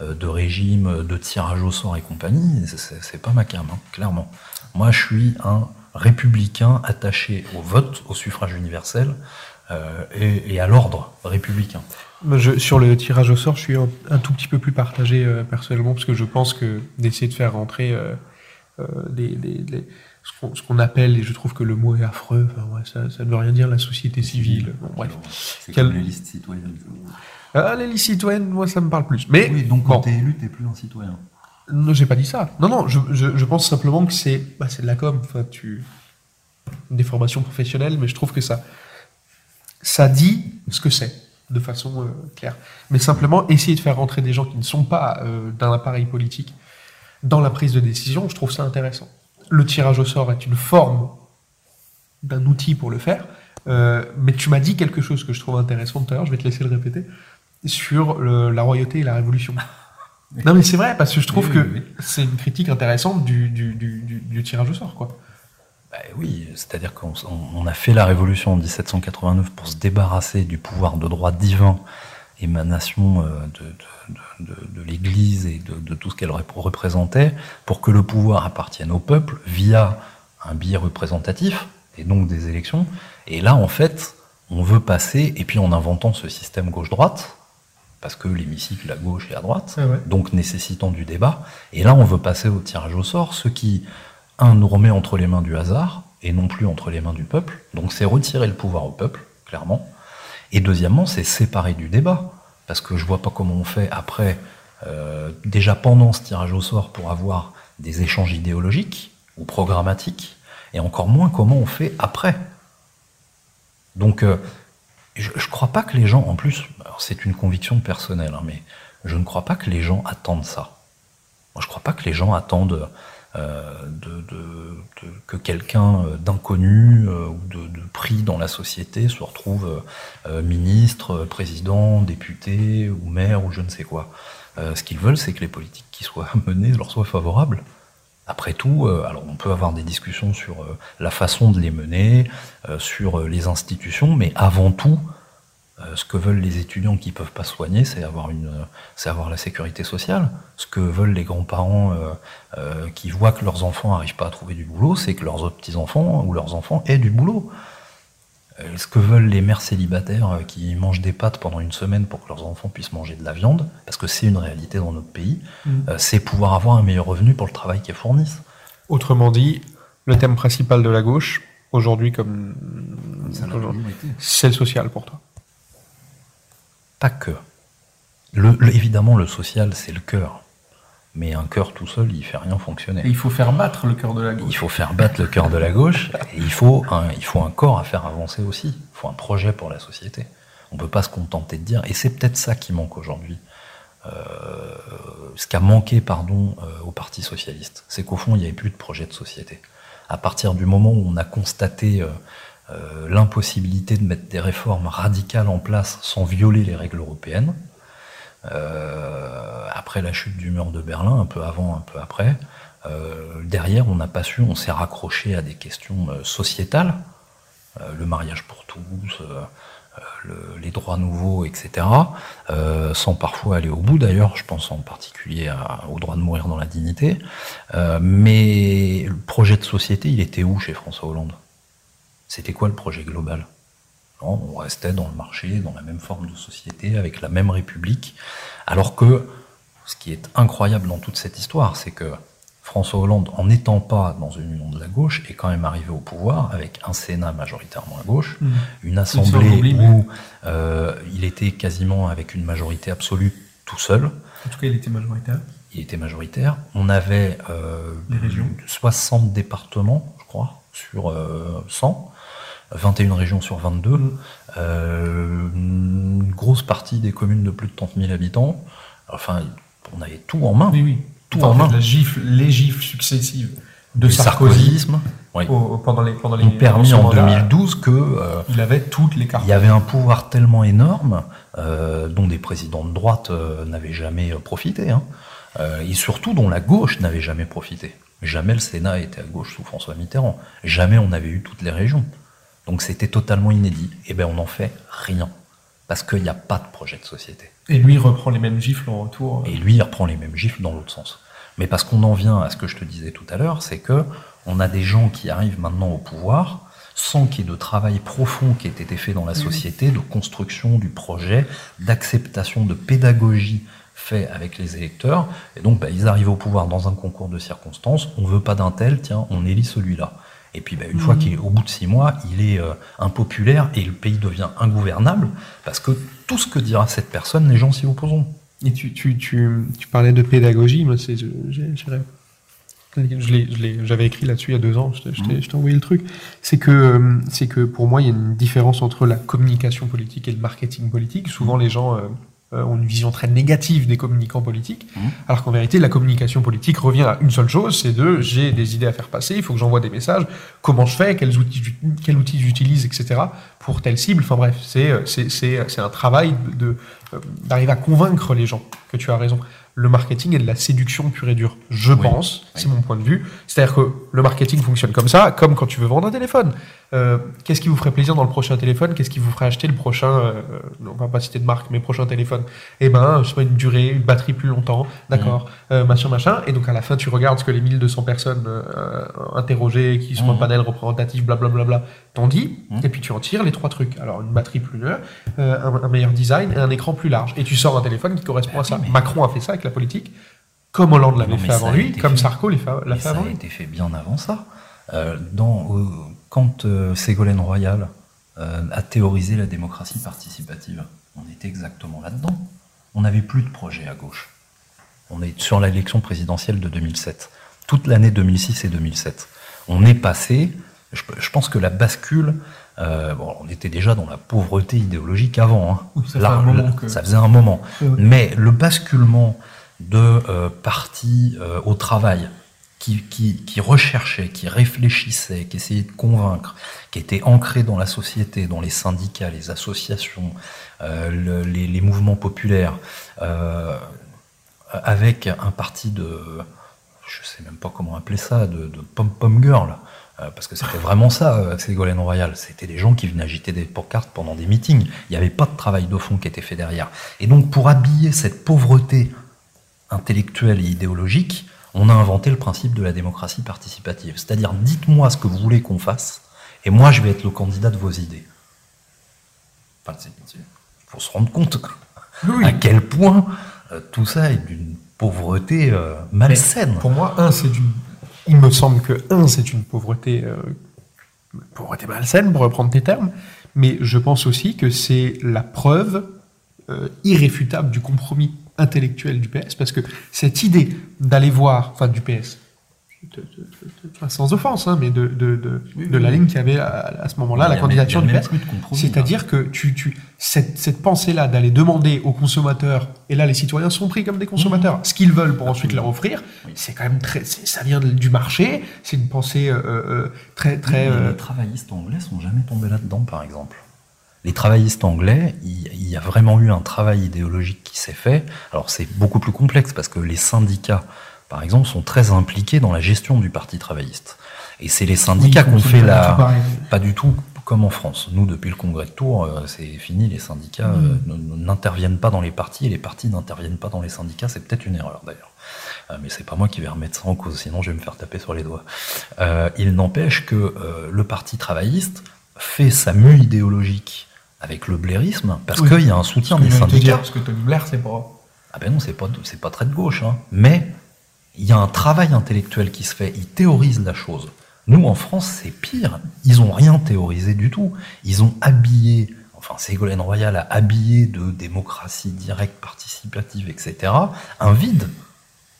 B: de régime, de tirage au sort et compagnie, c'est pas ma cam, hein, clairement. Moi, je suis un républicain attaché au vote, au suffrage universel, euh, et, à l'ordre républicain.
A: Sur le tirage au sort, je suis un, tout petit peu plus partagé euh, personnellement, parce que je pense que d'essayer de faire rentrer euh, des, ce qu'on appelle, et je trouve que le mot est affreux, enfin, ouais, ça, ça, ne veut rien dire, la société civile. Bon, bref.
B: C'est comme les listes citoyennes.
A: Ah, les listes citoyennes, moi, ça me parle plus. Mais,
B: oui, donc quand tu t'es élu, t'es plus un citoyen.
A: Non, j'ai pas dit ça. Non, non, je, je, je pense simplement que c'est bah, de la com. Enfin, tu... Des formations professionnelles, mais je trouve que ça, ça dit ce que c'est, de façon euh, claire. Mais simplement, essayer de faire rentrer des gens qui ne sont pas euh, d'un appareil politique dans la prise de décision, je trouve ça intéressant. Le tirage au sort est une forme d'un outil pour le faire, euh, mais tu m'as dit quelque chose que je trouve intéressant tout à l'heure, je vais te laisser le répéter, sur la royauté et la révolution. non mais c'est vrai, parce que je trouve que c'est une critique intéressante du, du, du tirage au sort, quoi.
B: Bah oui, c'est-à-dire qu'on a fait la révolution en 1789 pour se débarrasser du pouvoir de droit divin, émanation euh, de, l'Église et de, tout ce qu'elle représentait, pour que le pouvoir appartienne au peuple via un billet représentatif, et donc des élections. Et là, en fait, on veut passer, et puis en inventant ce système gauche-droite, parce que l'hémicycle à gauche et à droite, ah donc nécessitant du débat, et là, on veut passer au tirage au sort, ce qui un, nous remet entre les mains du hasard, et non plus entre les mains du peuple. Donc c'est retirer le pouvoir au peuple, clairement. Et deuxièmement, c'est séparer du débat. Parce que je vois pas comment on fait après, euh, déjà pendant ce tirage au sort, pour avoir des échanges idéologiques ou programmatiques, et encore moins comment on fait après. Donc, euh, je ne crois pas que les gens, en plus, c'est une conviction personnelle, hein, mais je ne crois pas que les gens attendent ça. Je ne crois pas que les gens attendent euh, que quelqu'un euh, d'inconnu euh, ou de, pris dans la société se retrouve ministre, président, député ou maire ou je ne sais quoi. ce qu'ils veulent, c'est que les politiques qui soient menées leur soient favorables. Après tout, alors on peut avoir des discussions sur la façon de les mener, sur les institutions, mais avant tout, ce que veulent les étudiants qui ne peuvent pas soigner, c'est avoir, une, c'est avoir la sécurité sociale. Ce que veulent les grands-parents euh, euh, qui voient que leurs enfants n'arrivent pas à trouver du boulot, c'est que leurs petits-enfants ou leurs enfants aient du boulot. ce que veulent les mères célibataires qui mangent des pâtes pendant une semaine pour que leurs enfants puissent manger de la viande, parce que c'est une réalité dans notre pays, mmh. c'est pouvoir avoir un meilleur revenu pour le travail qu'ils fournissent.
A: Autrement dit, le thème principal de la gauche, aujourd'hui comme c'est le social pour toi.
B: Pas que. Le, évidemment, le social, c'est le cœur. Mais un cœur tout seul, il fait rien fonctionner.
A: il faut faire battre le cœur de la gauche.
B: Il faut faire battre le cœur de la gauche. Et il faut, un, il faut un corps à faire avancer aussi. Il faut un projet pour la société. On ne peut pas se contenter de dire. Et c'est peut-être ça qui manque aujourd'hui. Euh, ce qui a manqué, pardon, euh, au Parti socialiste, c'est qu'au fond, il n'y avait plus de projet de société. À partir du moment où on a constaté euh, euh, l'impossibilité de mettre des réformes radicales en place sans violer les règles européennes. Euh, après la chute du mur de Berlin, un peu avant, un peu après, derrière, on n'a pas su, on s'est raccroché à des questions sociétales, le mariage pour tous, les droits nouveaux, etc., euh, sans parfois aller au bout d'ailleurs, je pense en particulier au droit de mourir dans la dignité. Euh, mais le projet de société, il était où chez François Hollande? C'était quoi le projet global? Non, On restait dans le marché, dans la même forme de société, avec la même république, alors que ce qui est incroyable dans toute cette histoire, c'est que François Hollande, en n'étant pas dans une union de la gauche, est quand même arrivé au pouvoir avec un Sénat majoritairement à gauche, mmh. une assemblée où euh, il était quasiment avec une majorité absolue tout seul.
A: En tout cas, il était majoritaire.
B: Il était majoritaire. On avait euh, 60 départements, je crois, sur 100. Euh, 21 régions sur 22. Mmh. Euh, une grosse partie des communes de plus de 30 000 habitants. Enfin, on avait tout en main.
A: Oui, oui tout en main. La gifle, les gifles successives de Sarkozy, pendant les pendant les
B: ont permis en 2012 que euh,
A: il avait toutes les cartes.
B: Il y avait un pouvoir tellement énorme euh, dont des présidents de droite euh, n'avaient jamais profité, hein, et surtout dont la gauche n'avait jamais profité. Jamais le Sénat était à gauche sous François Mitterrand. Jamais on avait eu toutes les régions. Donc c'était totalement inédit. Et eh ben on n'en fait rien parce qu'il n'y a pas de projet de société.
A: Et lui reprend les mêmes gifles en retour.
B: Et lui il reprend les mêmes gifles dans l'autre sens. Mais parce qu'on en vient à ce que je te disais tout à l'heure, c'est que on a des gens qui arrivent maintenant au pouvoir sans qu'il y ait de travail profond qui ait été fait dans la société, de construction du projet, d'acceptation, de pédagogie fait avec les électeurs. Et donc, bah, ils arrivent au pouvoir dans un concours de circonstances. On veut pas d'un tel, tiens, on élit celui-là. Et puis, bah, une fois mmh. qu'il est au bout de six mois, il est euh, impopulaire et le pays devient ingouvernable parce que tout ce que dira cette personne, les gens s'y opposeront.
A: Et tu, tu, tu, tu, parlais de pédagogie, moi, c'est, j'avais écrit là-dessus il y a deux ans, je t'ai envoyé le truc. C'est que, c'est que pour moi, il y a une différence entre la communication politique et le marketing politique. Souvent, les gens euh, ont une vision très négative des communicants politiques, mmh. alors qu'en vérité, la communication politique revient à une seule chose, c'est de j'ai des idées à faire passer, il faut que j'envoie des messages, comment je fais, quels outils, quels outils j'utilise, etc. pour telle cible. Enfin bref, c'est c'est un travail de d'arriver à convaincre les gens que tu as raison le marketing est de la séduction pure et dure. Je pense, c'est mon point de vue. C'est-à-dire que le marketing fonctionne comme ça, comme quand tu veux vendre un téléphone. Euh, qu'est-ce qui vous ferait plaisir dans le prochain téléphone? Qu'est-ce qui vous ferait acheter le prochain, euh, on va pas citer de marque, mais prochain téléphone? Eh ben, je sais pas, une durée, une batterie plus longtemps, d'accord, mmh. euh, machin, machin. Et donc à la fin, tu regardes ce que les 1200 personnes euh, interrogées, qui sont mmh. un panel représentatif, blablabla, t'ont dit, mmh. et puis tu en tires les trois trucs. Alors une batterie plus longue, un, un, meilleur design et un écran plus large. Et tu sors un téléphone qui correspond à ça. Macron a fait ça avec la politique, comme Hollande l'avait fait avant lui, comme Sarko l'a fait, avant lui. Ça
B: a été fait bien avant ça. Euh, dans, quand euh, Ségolène Royal euh, a théorisé la démocratie participative, on était exactement là-dedans. On n'avait plus de projet à gauche. On est sur l'élection présidentielle de 2007. Toute l'année 2006 et 2007. On est passé, je, pense que la bascule, bon, on était déjà dans la pauvreté idéologique avant.
A: Hein. ça,
B: ça, faisait un moment. Mais le basculement de euh, partis euh, au travail qui, qui, qui, recherchaient, qui réfléchissaient, qui essayaient de convaincre, qui étaient ancrés dans la société, dans les syndicats, les associations, euh, les, les, mouvements populaires, euh, avec un parti de, je sais même pas comment appeler ça, de, de pom-pom girl. Euh, parce que c'était vraiment ça, Ségolène Royal. C'était des gens qui venaient agiter des pancartes pendant des meetings. Il n'y avait pas de travail de fond qui était fait derrière. Et donc, pour habiller cette pauvreté intellectuelle et idéologique, on a inventé le principe de la démocratie participative. C'est-à-dire, dites-moi ce que vous voulez qu'on fasse, et moi je vais être le candidat de vos idées. Il faut se rendre compte à quel point euh, tout ça est d'une pauvreté euh, malsaine.
A: pour moi, un, c'est d'une. Il me semble que un, c'est une pauvreté, euh, pauvreté malsaine, pour reprendre tes termes, mais je pense aussi que c'est la preuve irréfutable du compromis intellectuel du PS, parce que cette idée d'aller voir, enfin du PS, sans offense, hein, mais de, de, de, la ligne qui avait à, ce moment-là, la candidature du PS. C'est-à-dire que tu, tu, cette, cette pensée-là d'aller demander aux consommateurs, et là les citoyens sont pris comme des consommateurs, mmh. ce qu'ils veulent pour ensuite leur offrir, c'est quand même très, ça vient du marché, c'est une pensée euh, euh, très, très.
B: Les travaillistes anglais sont jamais tombés là-dedans, par exemple Les travaillistes anglais, il, y a vraiment eu un travail idéologique qui s'est fait. Alors c'est beaucoup plus complexe parce que les syndicats, par exemple, sont très impliqués dans la gestion du parti travailliste. Et c'est les syndicats
A: Oui,
B: qui ont
A: c'est
B: fait la... Pas du tout comme en France. Nous, depuis le congrès de Tours, euh, c'est fini, les syndicats
A: Mm.
B: euh, n'interviennent pas dans les partis et les partis n'interviennent pas dans les syndicats. C'est peut-être une erreur d'ailleurs. Euh, mais c'est pas moi qui vais remettre ça en cause, sinon je vais me faire taper sur les doigts. Euh, il n'empêche que euh, le parti travailliste fait sa mue idéologique avec le blairisme parce
A: Oui.
B: qu'il y a un soutien des syndicats.
A: dire, parce que Tony Blair, c'est pas.
B: Ah ben non, c'est pas c'est pas très de gauche, hein. mais il y a un travail intellectuel qui se fait. Ils théorisent la chose. Nous, en France, c'est pire. Ils ont rien théorisé du tout. Ils ont habillé, enfin, Ségolène Royal a habillé de démocratie directe, participative, etc., un vide,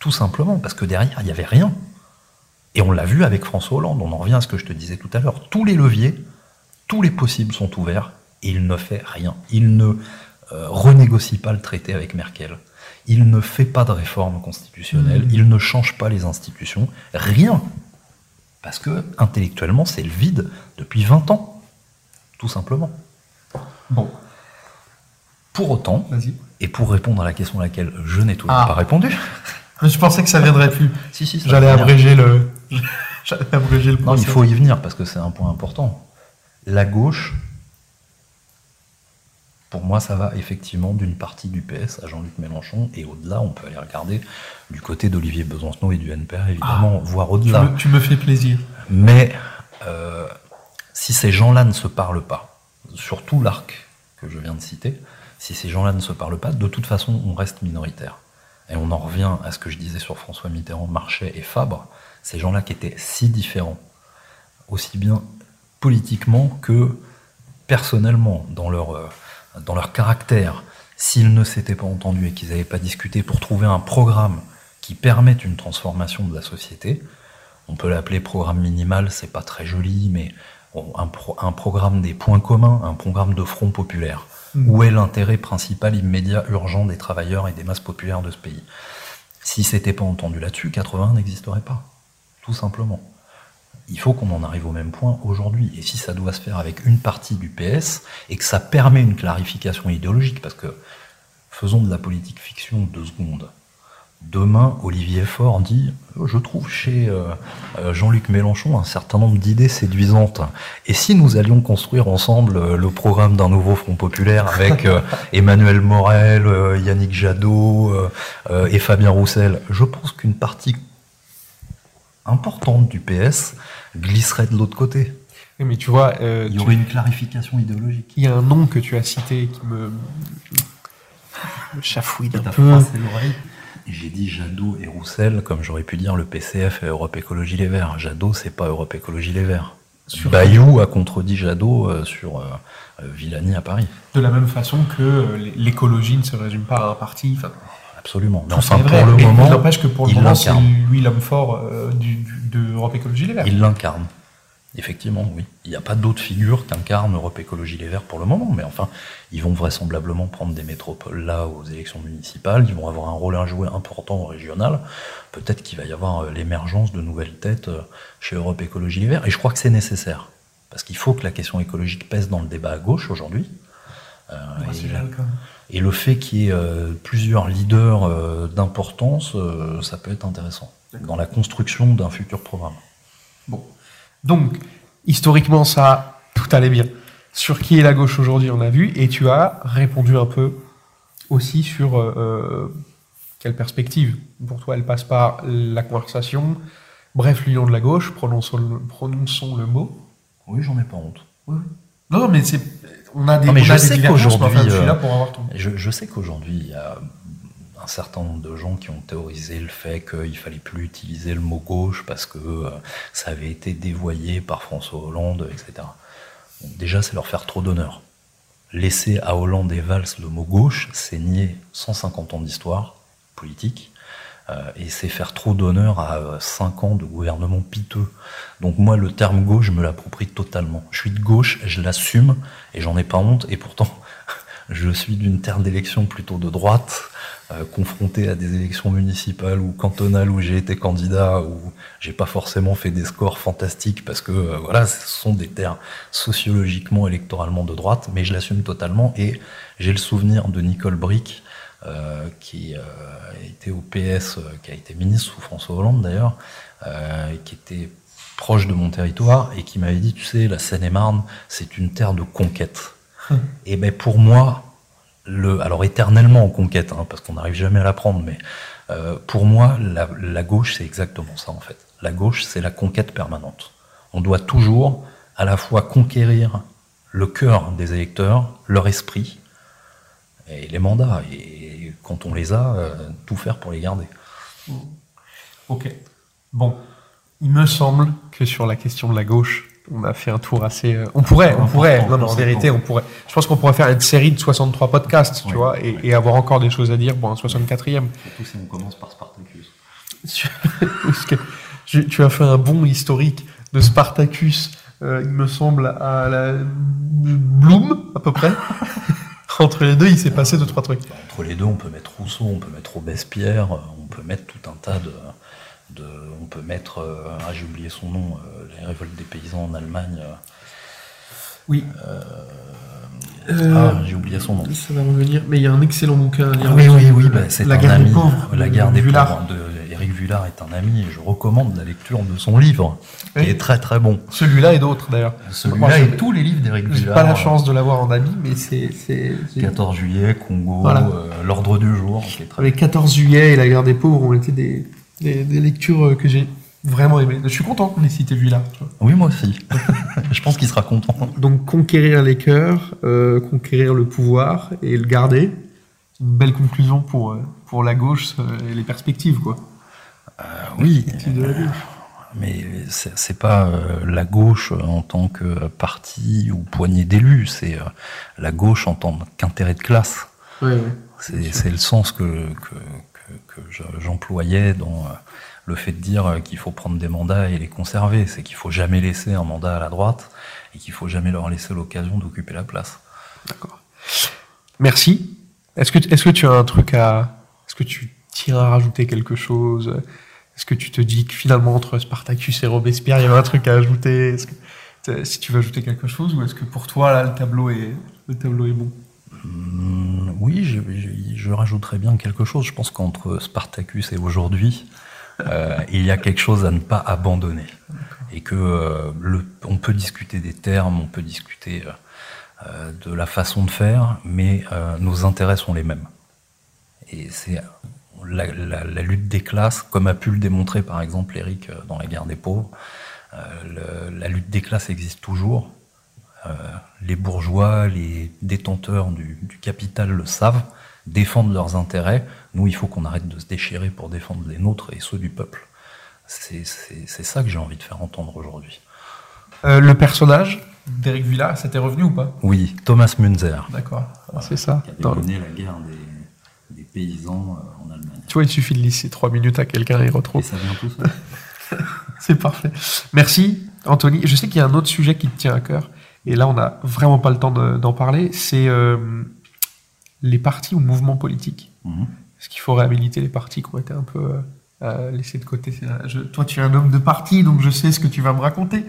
B: tout simplement, parce que derrière, il n'y avait rien. Et on l'a vu avec François Hollande. On en revient à ce que je te disais tout à l'heure. Tous les leviers, tous les possibles sont ouverts il ne fait rien. Il ne euh, renégocie pas le traité avec Merkel. Il ne fait pas de réforme constitutionnelle.
A: Mmh.
B: Il ne change pas les institutions. Rien. Parce que intellectuellement, c'est le vide depuis 20 ans. Tout simplement.
A: Bon,
B: Pour autant, et pour répondre à la question à laquelle je n'ai toujours
A: Ah.
B: pas répondu.
A: Je pensais que ça viendrait plus.
B: si, si,
A: J'allais abréger le. J'allais abréger le
B: Non, il faut y venir parce que c'est un point important. La gauche, pour moi, ça va effectivement d'une partie du PS à Jean-Luc Mélenchon et au-delà, on peut aller regarder du côté d'Olivier Besancenot et du NPR, évidemment, voire
A: Tu
B: au-delà.
A: tu me fais plaisir.
B: Mais euh, si ces gens-là ne se parlent pas, sur tout l'arc que je viens de citer, si ces gens-là ne se parlent pas, de toute façon, on reste minoritaire. Et on en revient à ce que je disais sur François Mitterrand, Marchais et Fabre, ces gens-là qui étaient si différents, aussi bien politiquement que personnellement, dans leur, euh, dans leur caractère, s'ils ne s'étaient pas entendus et qu'ils n'avaient pas discuté pour trouver un programme qui permette une transformation de la société, on peut l'appeler programme minimal, c'est pas très joli, mais on- un, pro- un programme des points communs, un programme de front populaire.
A: Mm.
B: Où est l'intérêt principal, immédiat, urgent des travailleurs et des masses populaires de ce pays? Si c'était pas entendu là-dessus, 80 n'existerait pas. Tout simplement. Il faut qu'on en arrive au même point aujourd'hui. Et si ça doit se faire avec une partie du PS et que ça permet une clarification idéologique, parce que faisons de la politique fiction deux secondes. Demain, Olivier Faure dit euh, Je trouve chez euh, euh, Jean-Luc Mélenchon un certain nombre d'idées séduisantes. Et si nous allions construire ensemble le programme d'un nouveau Front populaire avec Emmanuel Morel, Yannick Jadot et Fabien Roussel, je pense qu'une partie importante du PS glisserait de l'autre côté.
A: Oui, Mais tu vois, euh,
B: Il y
A: tu-
B: aurait une clarification idéologique.
A: il y a un nom que tu as cité qui me, me chafouine un peu.
B: l'oreille. J'ai dit Jadot et Roussel, comme j'aurais pu dire le PCF et Europe Écologie Les Verts. Jadot, c'est pas Europe Écologie Les Verts.
A: Sur-
B: Bayou a contredit Jadot euh, sur euh, euh, Villani à Paris.
A: De la même façon que l'écologie ne se résume pas à un parti. Enfin,
B: Absolument. Mais enfin, pour le moment,
A: n'empêche que pour le
B: il
A: moment, c'est
B: l'incarne.
A: lui l'homme fort euh, du, du- de Europe Écologie Les Verts.
B: il l'incarne. Effectivement, oui. Il n'y a pas d'autre figure qu'incarne Europe Écologie Les Verts pour le moment, mais enfin, ils vont vraisemblablement prendre des métropoles là aux élections municipales, ils vont avoir un rôle à jouer important au régional. Peut-être qu'il va y avoir euh, l'émergence de nouvelles têtes euh, chez Europe Écologie Les Verts, et je crois que c'est nécessaire. Parce qu'il faut que la question écologique pèse dans le débat à gauche aujourd'hui. Euh,
A: Ouais,
B: et, le fait qu'il y ait euh, plusieurs leaders euh, d'importance, euh, ça peut être intéressant dans la construction d'un futur programme.
A: Bon. Donc, historiquement, ça, tout allait bien. Sur qui est la gauche aujourd'hui, on a vu, et tu as répondu un peu aussi sur quelle perspective. Pour toi, elle passe par la conversation. Bref, l'union de la gauche, prononçons le, prononçons le mot.
B: Oui, j'en ai pas honte.
A: Non, mais c'est, on a des,
B: Non, mais
A: on
B: je
A: a
B: sais qu'aujourd'hui,
A: enfin, je suis là pour avoir ton.
B: Je, je sais qu'aujourd'hui, il y a un certain nombre de gens qui ont théorisé le fait qu'il fallait plus utiliser le mot gauche parce que euh, ça avait été dévoyé par François Hollande, etc. Bon, déjà, c'est leur faire trop d'honneur. Laisser à Hollande et Valls le mot gauche, c'est nier 150 ans d'histoire politique. Euh, et c'est faire trop d'honneur à 5 ans de gouvernement piteux. Donc moi, le terme gauche, je me l'approprie totalement. Je suis de gauche, je l'assume, et j'en ai pas honte, et pourtant, je suis d'une terre d'élection plutôt de droite, euh, confronté à des élections municipales ou cantonales où j'ai été candidat, où j'ai pas forcément fait des scores fantastiques parce que euh, voilà, ce sont des terres sociologiquement, électoralement de droite, mais je l'assume totalement et j'ai le souvenir de Nicole Brick euh, qui euh, était au PS, qui a été ministre sous François Hollande d'ailleurs, qui était proche de mon territoire et qui m'avait dit, tu sais, la Seine-et-Marne, c'est une terre de conquête. et ben pour moi, le, alors éternellement en conquête, hein, parce qu'on n'arrive jamais à la prendre, mais euh, pour moi, la, la gauche, c'est exactement ça en fait. La gauche, c'est la conquête permanente. On doit toujours à la fois conquérir le cœur des électeurs, leur esprit et les mandats. Et quand on les a, euh, tout faire pour les garder.
A: Ok. Bon, il me semble que sur la question de la gauche, on a fait un tour assez. euh, On pourrait, on pourrait. Non, non, en vérité, on pourrait. Je pense qu'on pourrait faire une série de 63 podcasts, tu
B: Ouais.
A: vois, et, et avoir encore des choses à dire pour un 64e.
B: Surtout si on commence par Spartacus.
A: Parce que tu, tu as fait un bon historique de Spartacus, euh, il me semble, à la Bloom, à peu près. Entre les deux, il s'est passé deux, trois trucs.
B: Entre les deux, on peut mettre Rousseau, on peut mettre Robespierre, euh, on peut mettre tout un tas de. de on peut mettre. euh, ah, j'ai oublié son nom, euh, les révoltes des paysans en Allemagne. euh,
A: Oui.
B: ah, j'ai oublié son nom.
A: Ça va revenir, mais il y a un excellent bouquin à lire.
B: oui, oui, oui, bah, c'est
A: La
B: un
A: guerre
B: ami.
A: des pauvres.
B: La guerre des pauvres de Éric Vuillard est un ami et je recommande la lecture de son livre,
A: Oui.
B: qui est très très bon.
A: Celui-là et d'autres d'ailleurs.
B: Celui-là
A: j'ai-
B: et tous les livres d'Éric
A: J'ai
B: Vuillard.
A: pas la chance de l'avoir en ami, mais c'est. c'est- c'est-
B: 14 juillet, Congo,
A: Voilà.
B: euh, l'ordre du jour, qui est très
A: Les 14 juillet et la guerre des pauvres ont été des, des, des lectures euh, que j'ai vraiment aimées. Je suis content qu'on ait cité Vuillard. tu vois.
B: Oui, moi aussi. je pense qu'il sera content.
A: Donc conquérir les cœurs, euh, conquérir le pouvoir et le garder. Une belle conclusion pour, pour la gauche et les perspectives, quoi.
B: Euh, oui,
A: de la gauche.
B: mais c'est pas euh, la gauche en tant que parti ou poignée d'élus, c'est euh, la gauche en tant qu'intérêt de classe. C'est le sens que, que, que, que je- j'employais dans euh, le fait de dire euh, qu'il faut prendre des mandats et les conserver. C'est qu'il faut jamais laisser un mandat à la droite et qu'il faut jamais leur laisser l'occasion d'occuper la place.
A: D'accord. Merci. Est-ce que, est-ce que tu as un truc à. Est-ce que tu tiens à rajouter quelque chose? Est-ce que tu te dis que finalement, entre Spartacus et Robespierre, il y avait un truc à ajouter? Est-ce que, t'as- si tu veux ajouter quelque chose, ou est-ce que pour toi, là, le tableau est, le tableau est bon?
B: Hum, oui, je, je, je rajouterais bien quelque chose. Je pense qu'entre Spartacus et aujourd'hui, euh, il y a quelque chose à ne pas abandonner. Et que euh, le, on peut discuter des termes, on peut discuter euh, de la façon de faire, mais nos intérêts sont les mêmes. Et c'est la, la- la lutte des classes, comme a pu le démontrer par exemple Eric euh, dans la guerre des pauvres. euh, le- la lutte des classes existe toujours. Euh, les bourgeois, les détenteurs du, du capital le savent, défendent leurs intérêts. Nous, il faut qu'on arrête de se déchirer pour défendre les nôtres et ceux du peuple. C'est ça que j'ai envie de faire entendre aujourd'hui.
A: Euh, Le personnage d'Éric Villard, ça t'est revenu ou pas?
B: Oui, Thomas Munzer.
A: D'accord. C'est ça.
B: Qui
A: Dans-
B: mené la guerre des, des paysans en Allemagne.
A: Tu vois, il suffit de laisser trois minutes à quelqu'un et il retrouve.
B: Et ça vient tout seul.
A: C'est parfait. Merci, Anthony. Je sais qu'il y a un autre sujet qui te tient à cœur, et là, on n'a vraiment pas le temps de- d'en parler. C'est euh, les partis ou mouvements politiques.
B: Mhm.
A: Est-ce qu'il faut réhabiliter les partis qui ont été un peu euh, euh, laissés de côté? Je- Toi, tu es un homme de parti, donc je sais ce que tu vas me raconter.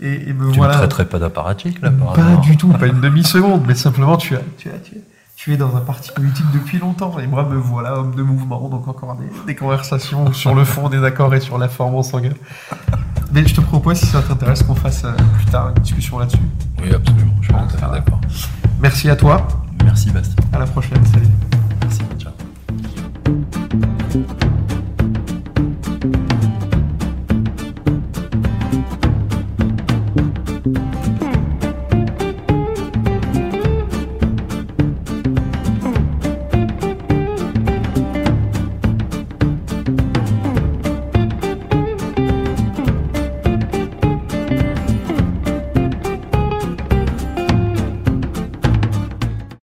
A: Et, et me
B: Tu
A: voilà.
B: ne traiterais pas d'apparatchik, là,
A: Pas du tout, pas une demi-seconde, mais simplement tu, as, tu, as, tu, es, tu es dans un parti politique depuis longtemps, et moi me voilà homme de mouvement, donc encore des, des conversations sur le fond des accords et sur la forme en s'engueule. Mais je te propose, si ça t'intéresse, qu'on fasse euh, plus tard une discussion là-dessus.
B: Oui, absolument. Je suis tout à fait d'accord.
A: Merci à toi,
B: Merci, Bastien.
A: à la prochaine, salut.
B: Merci, ciao.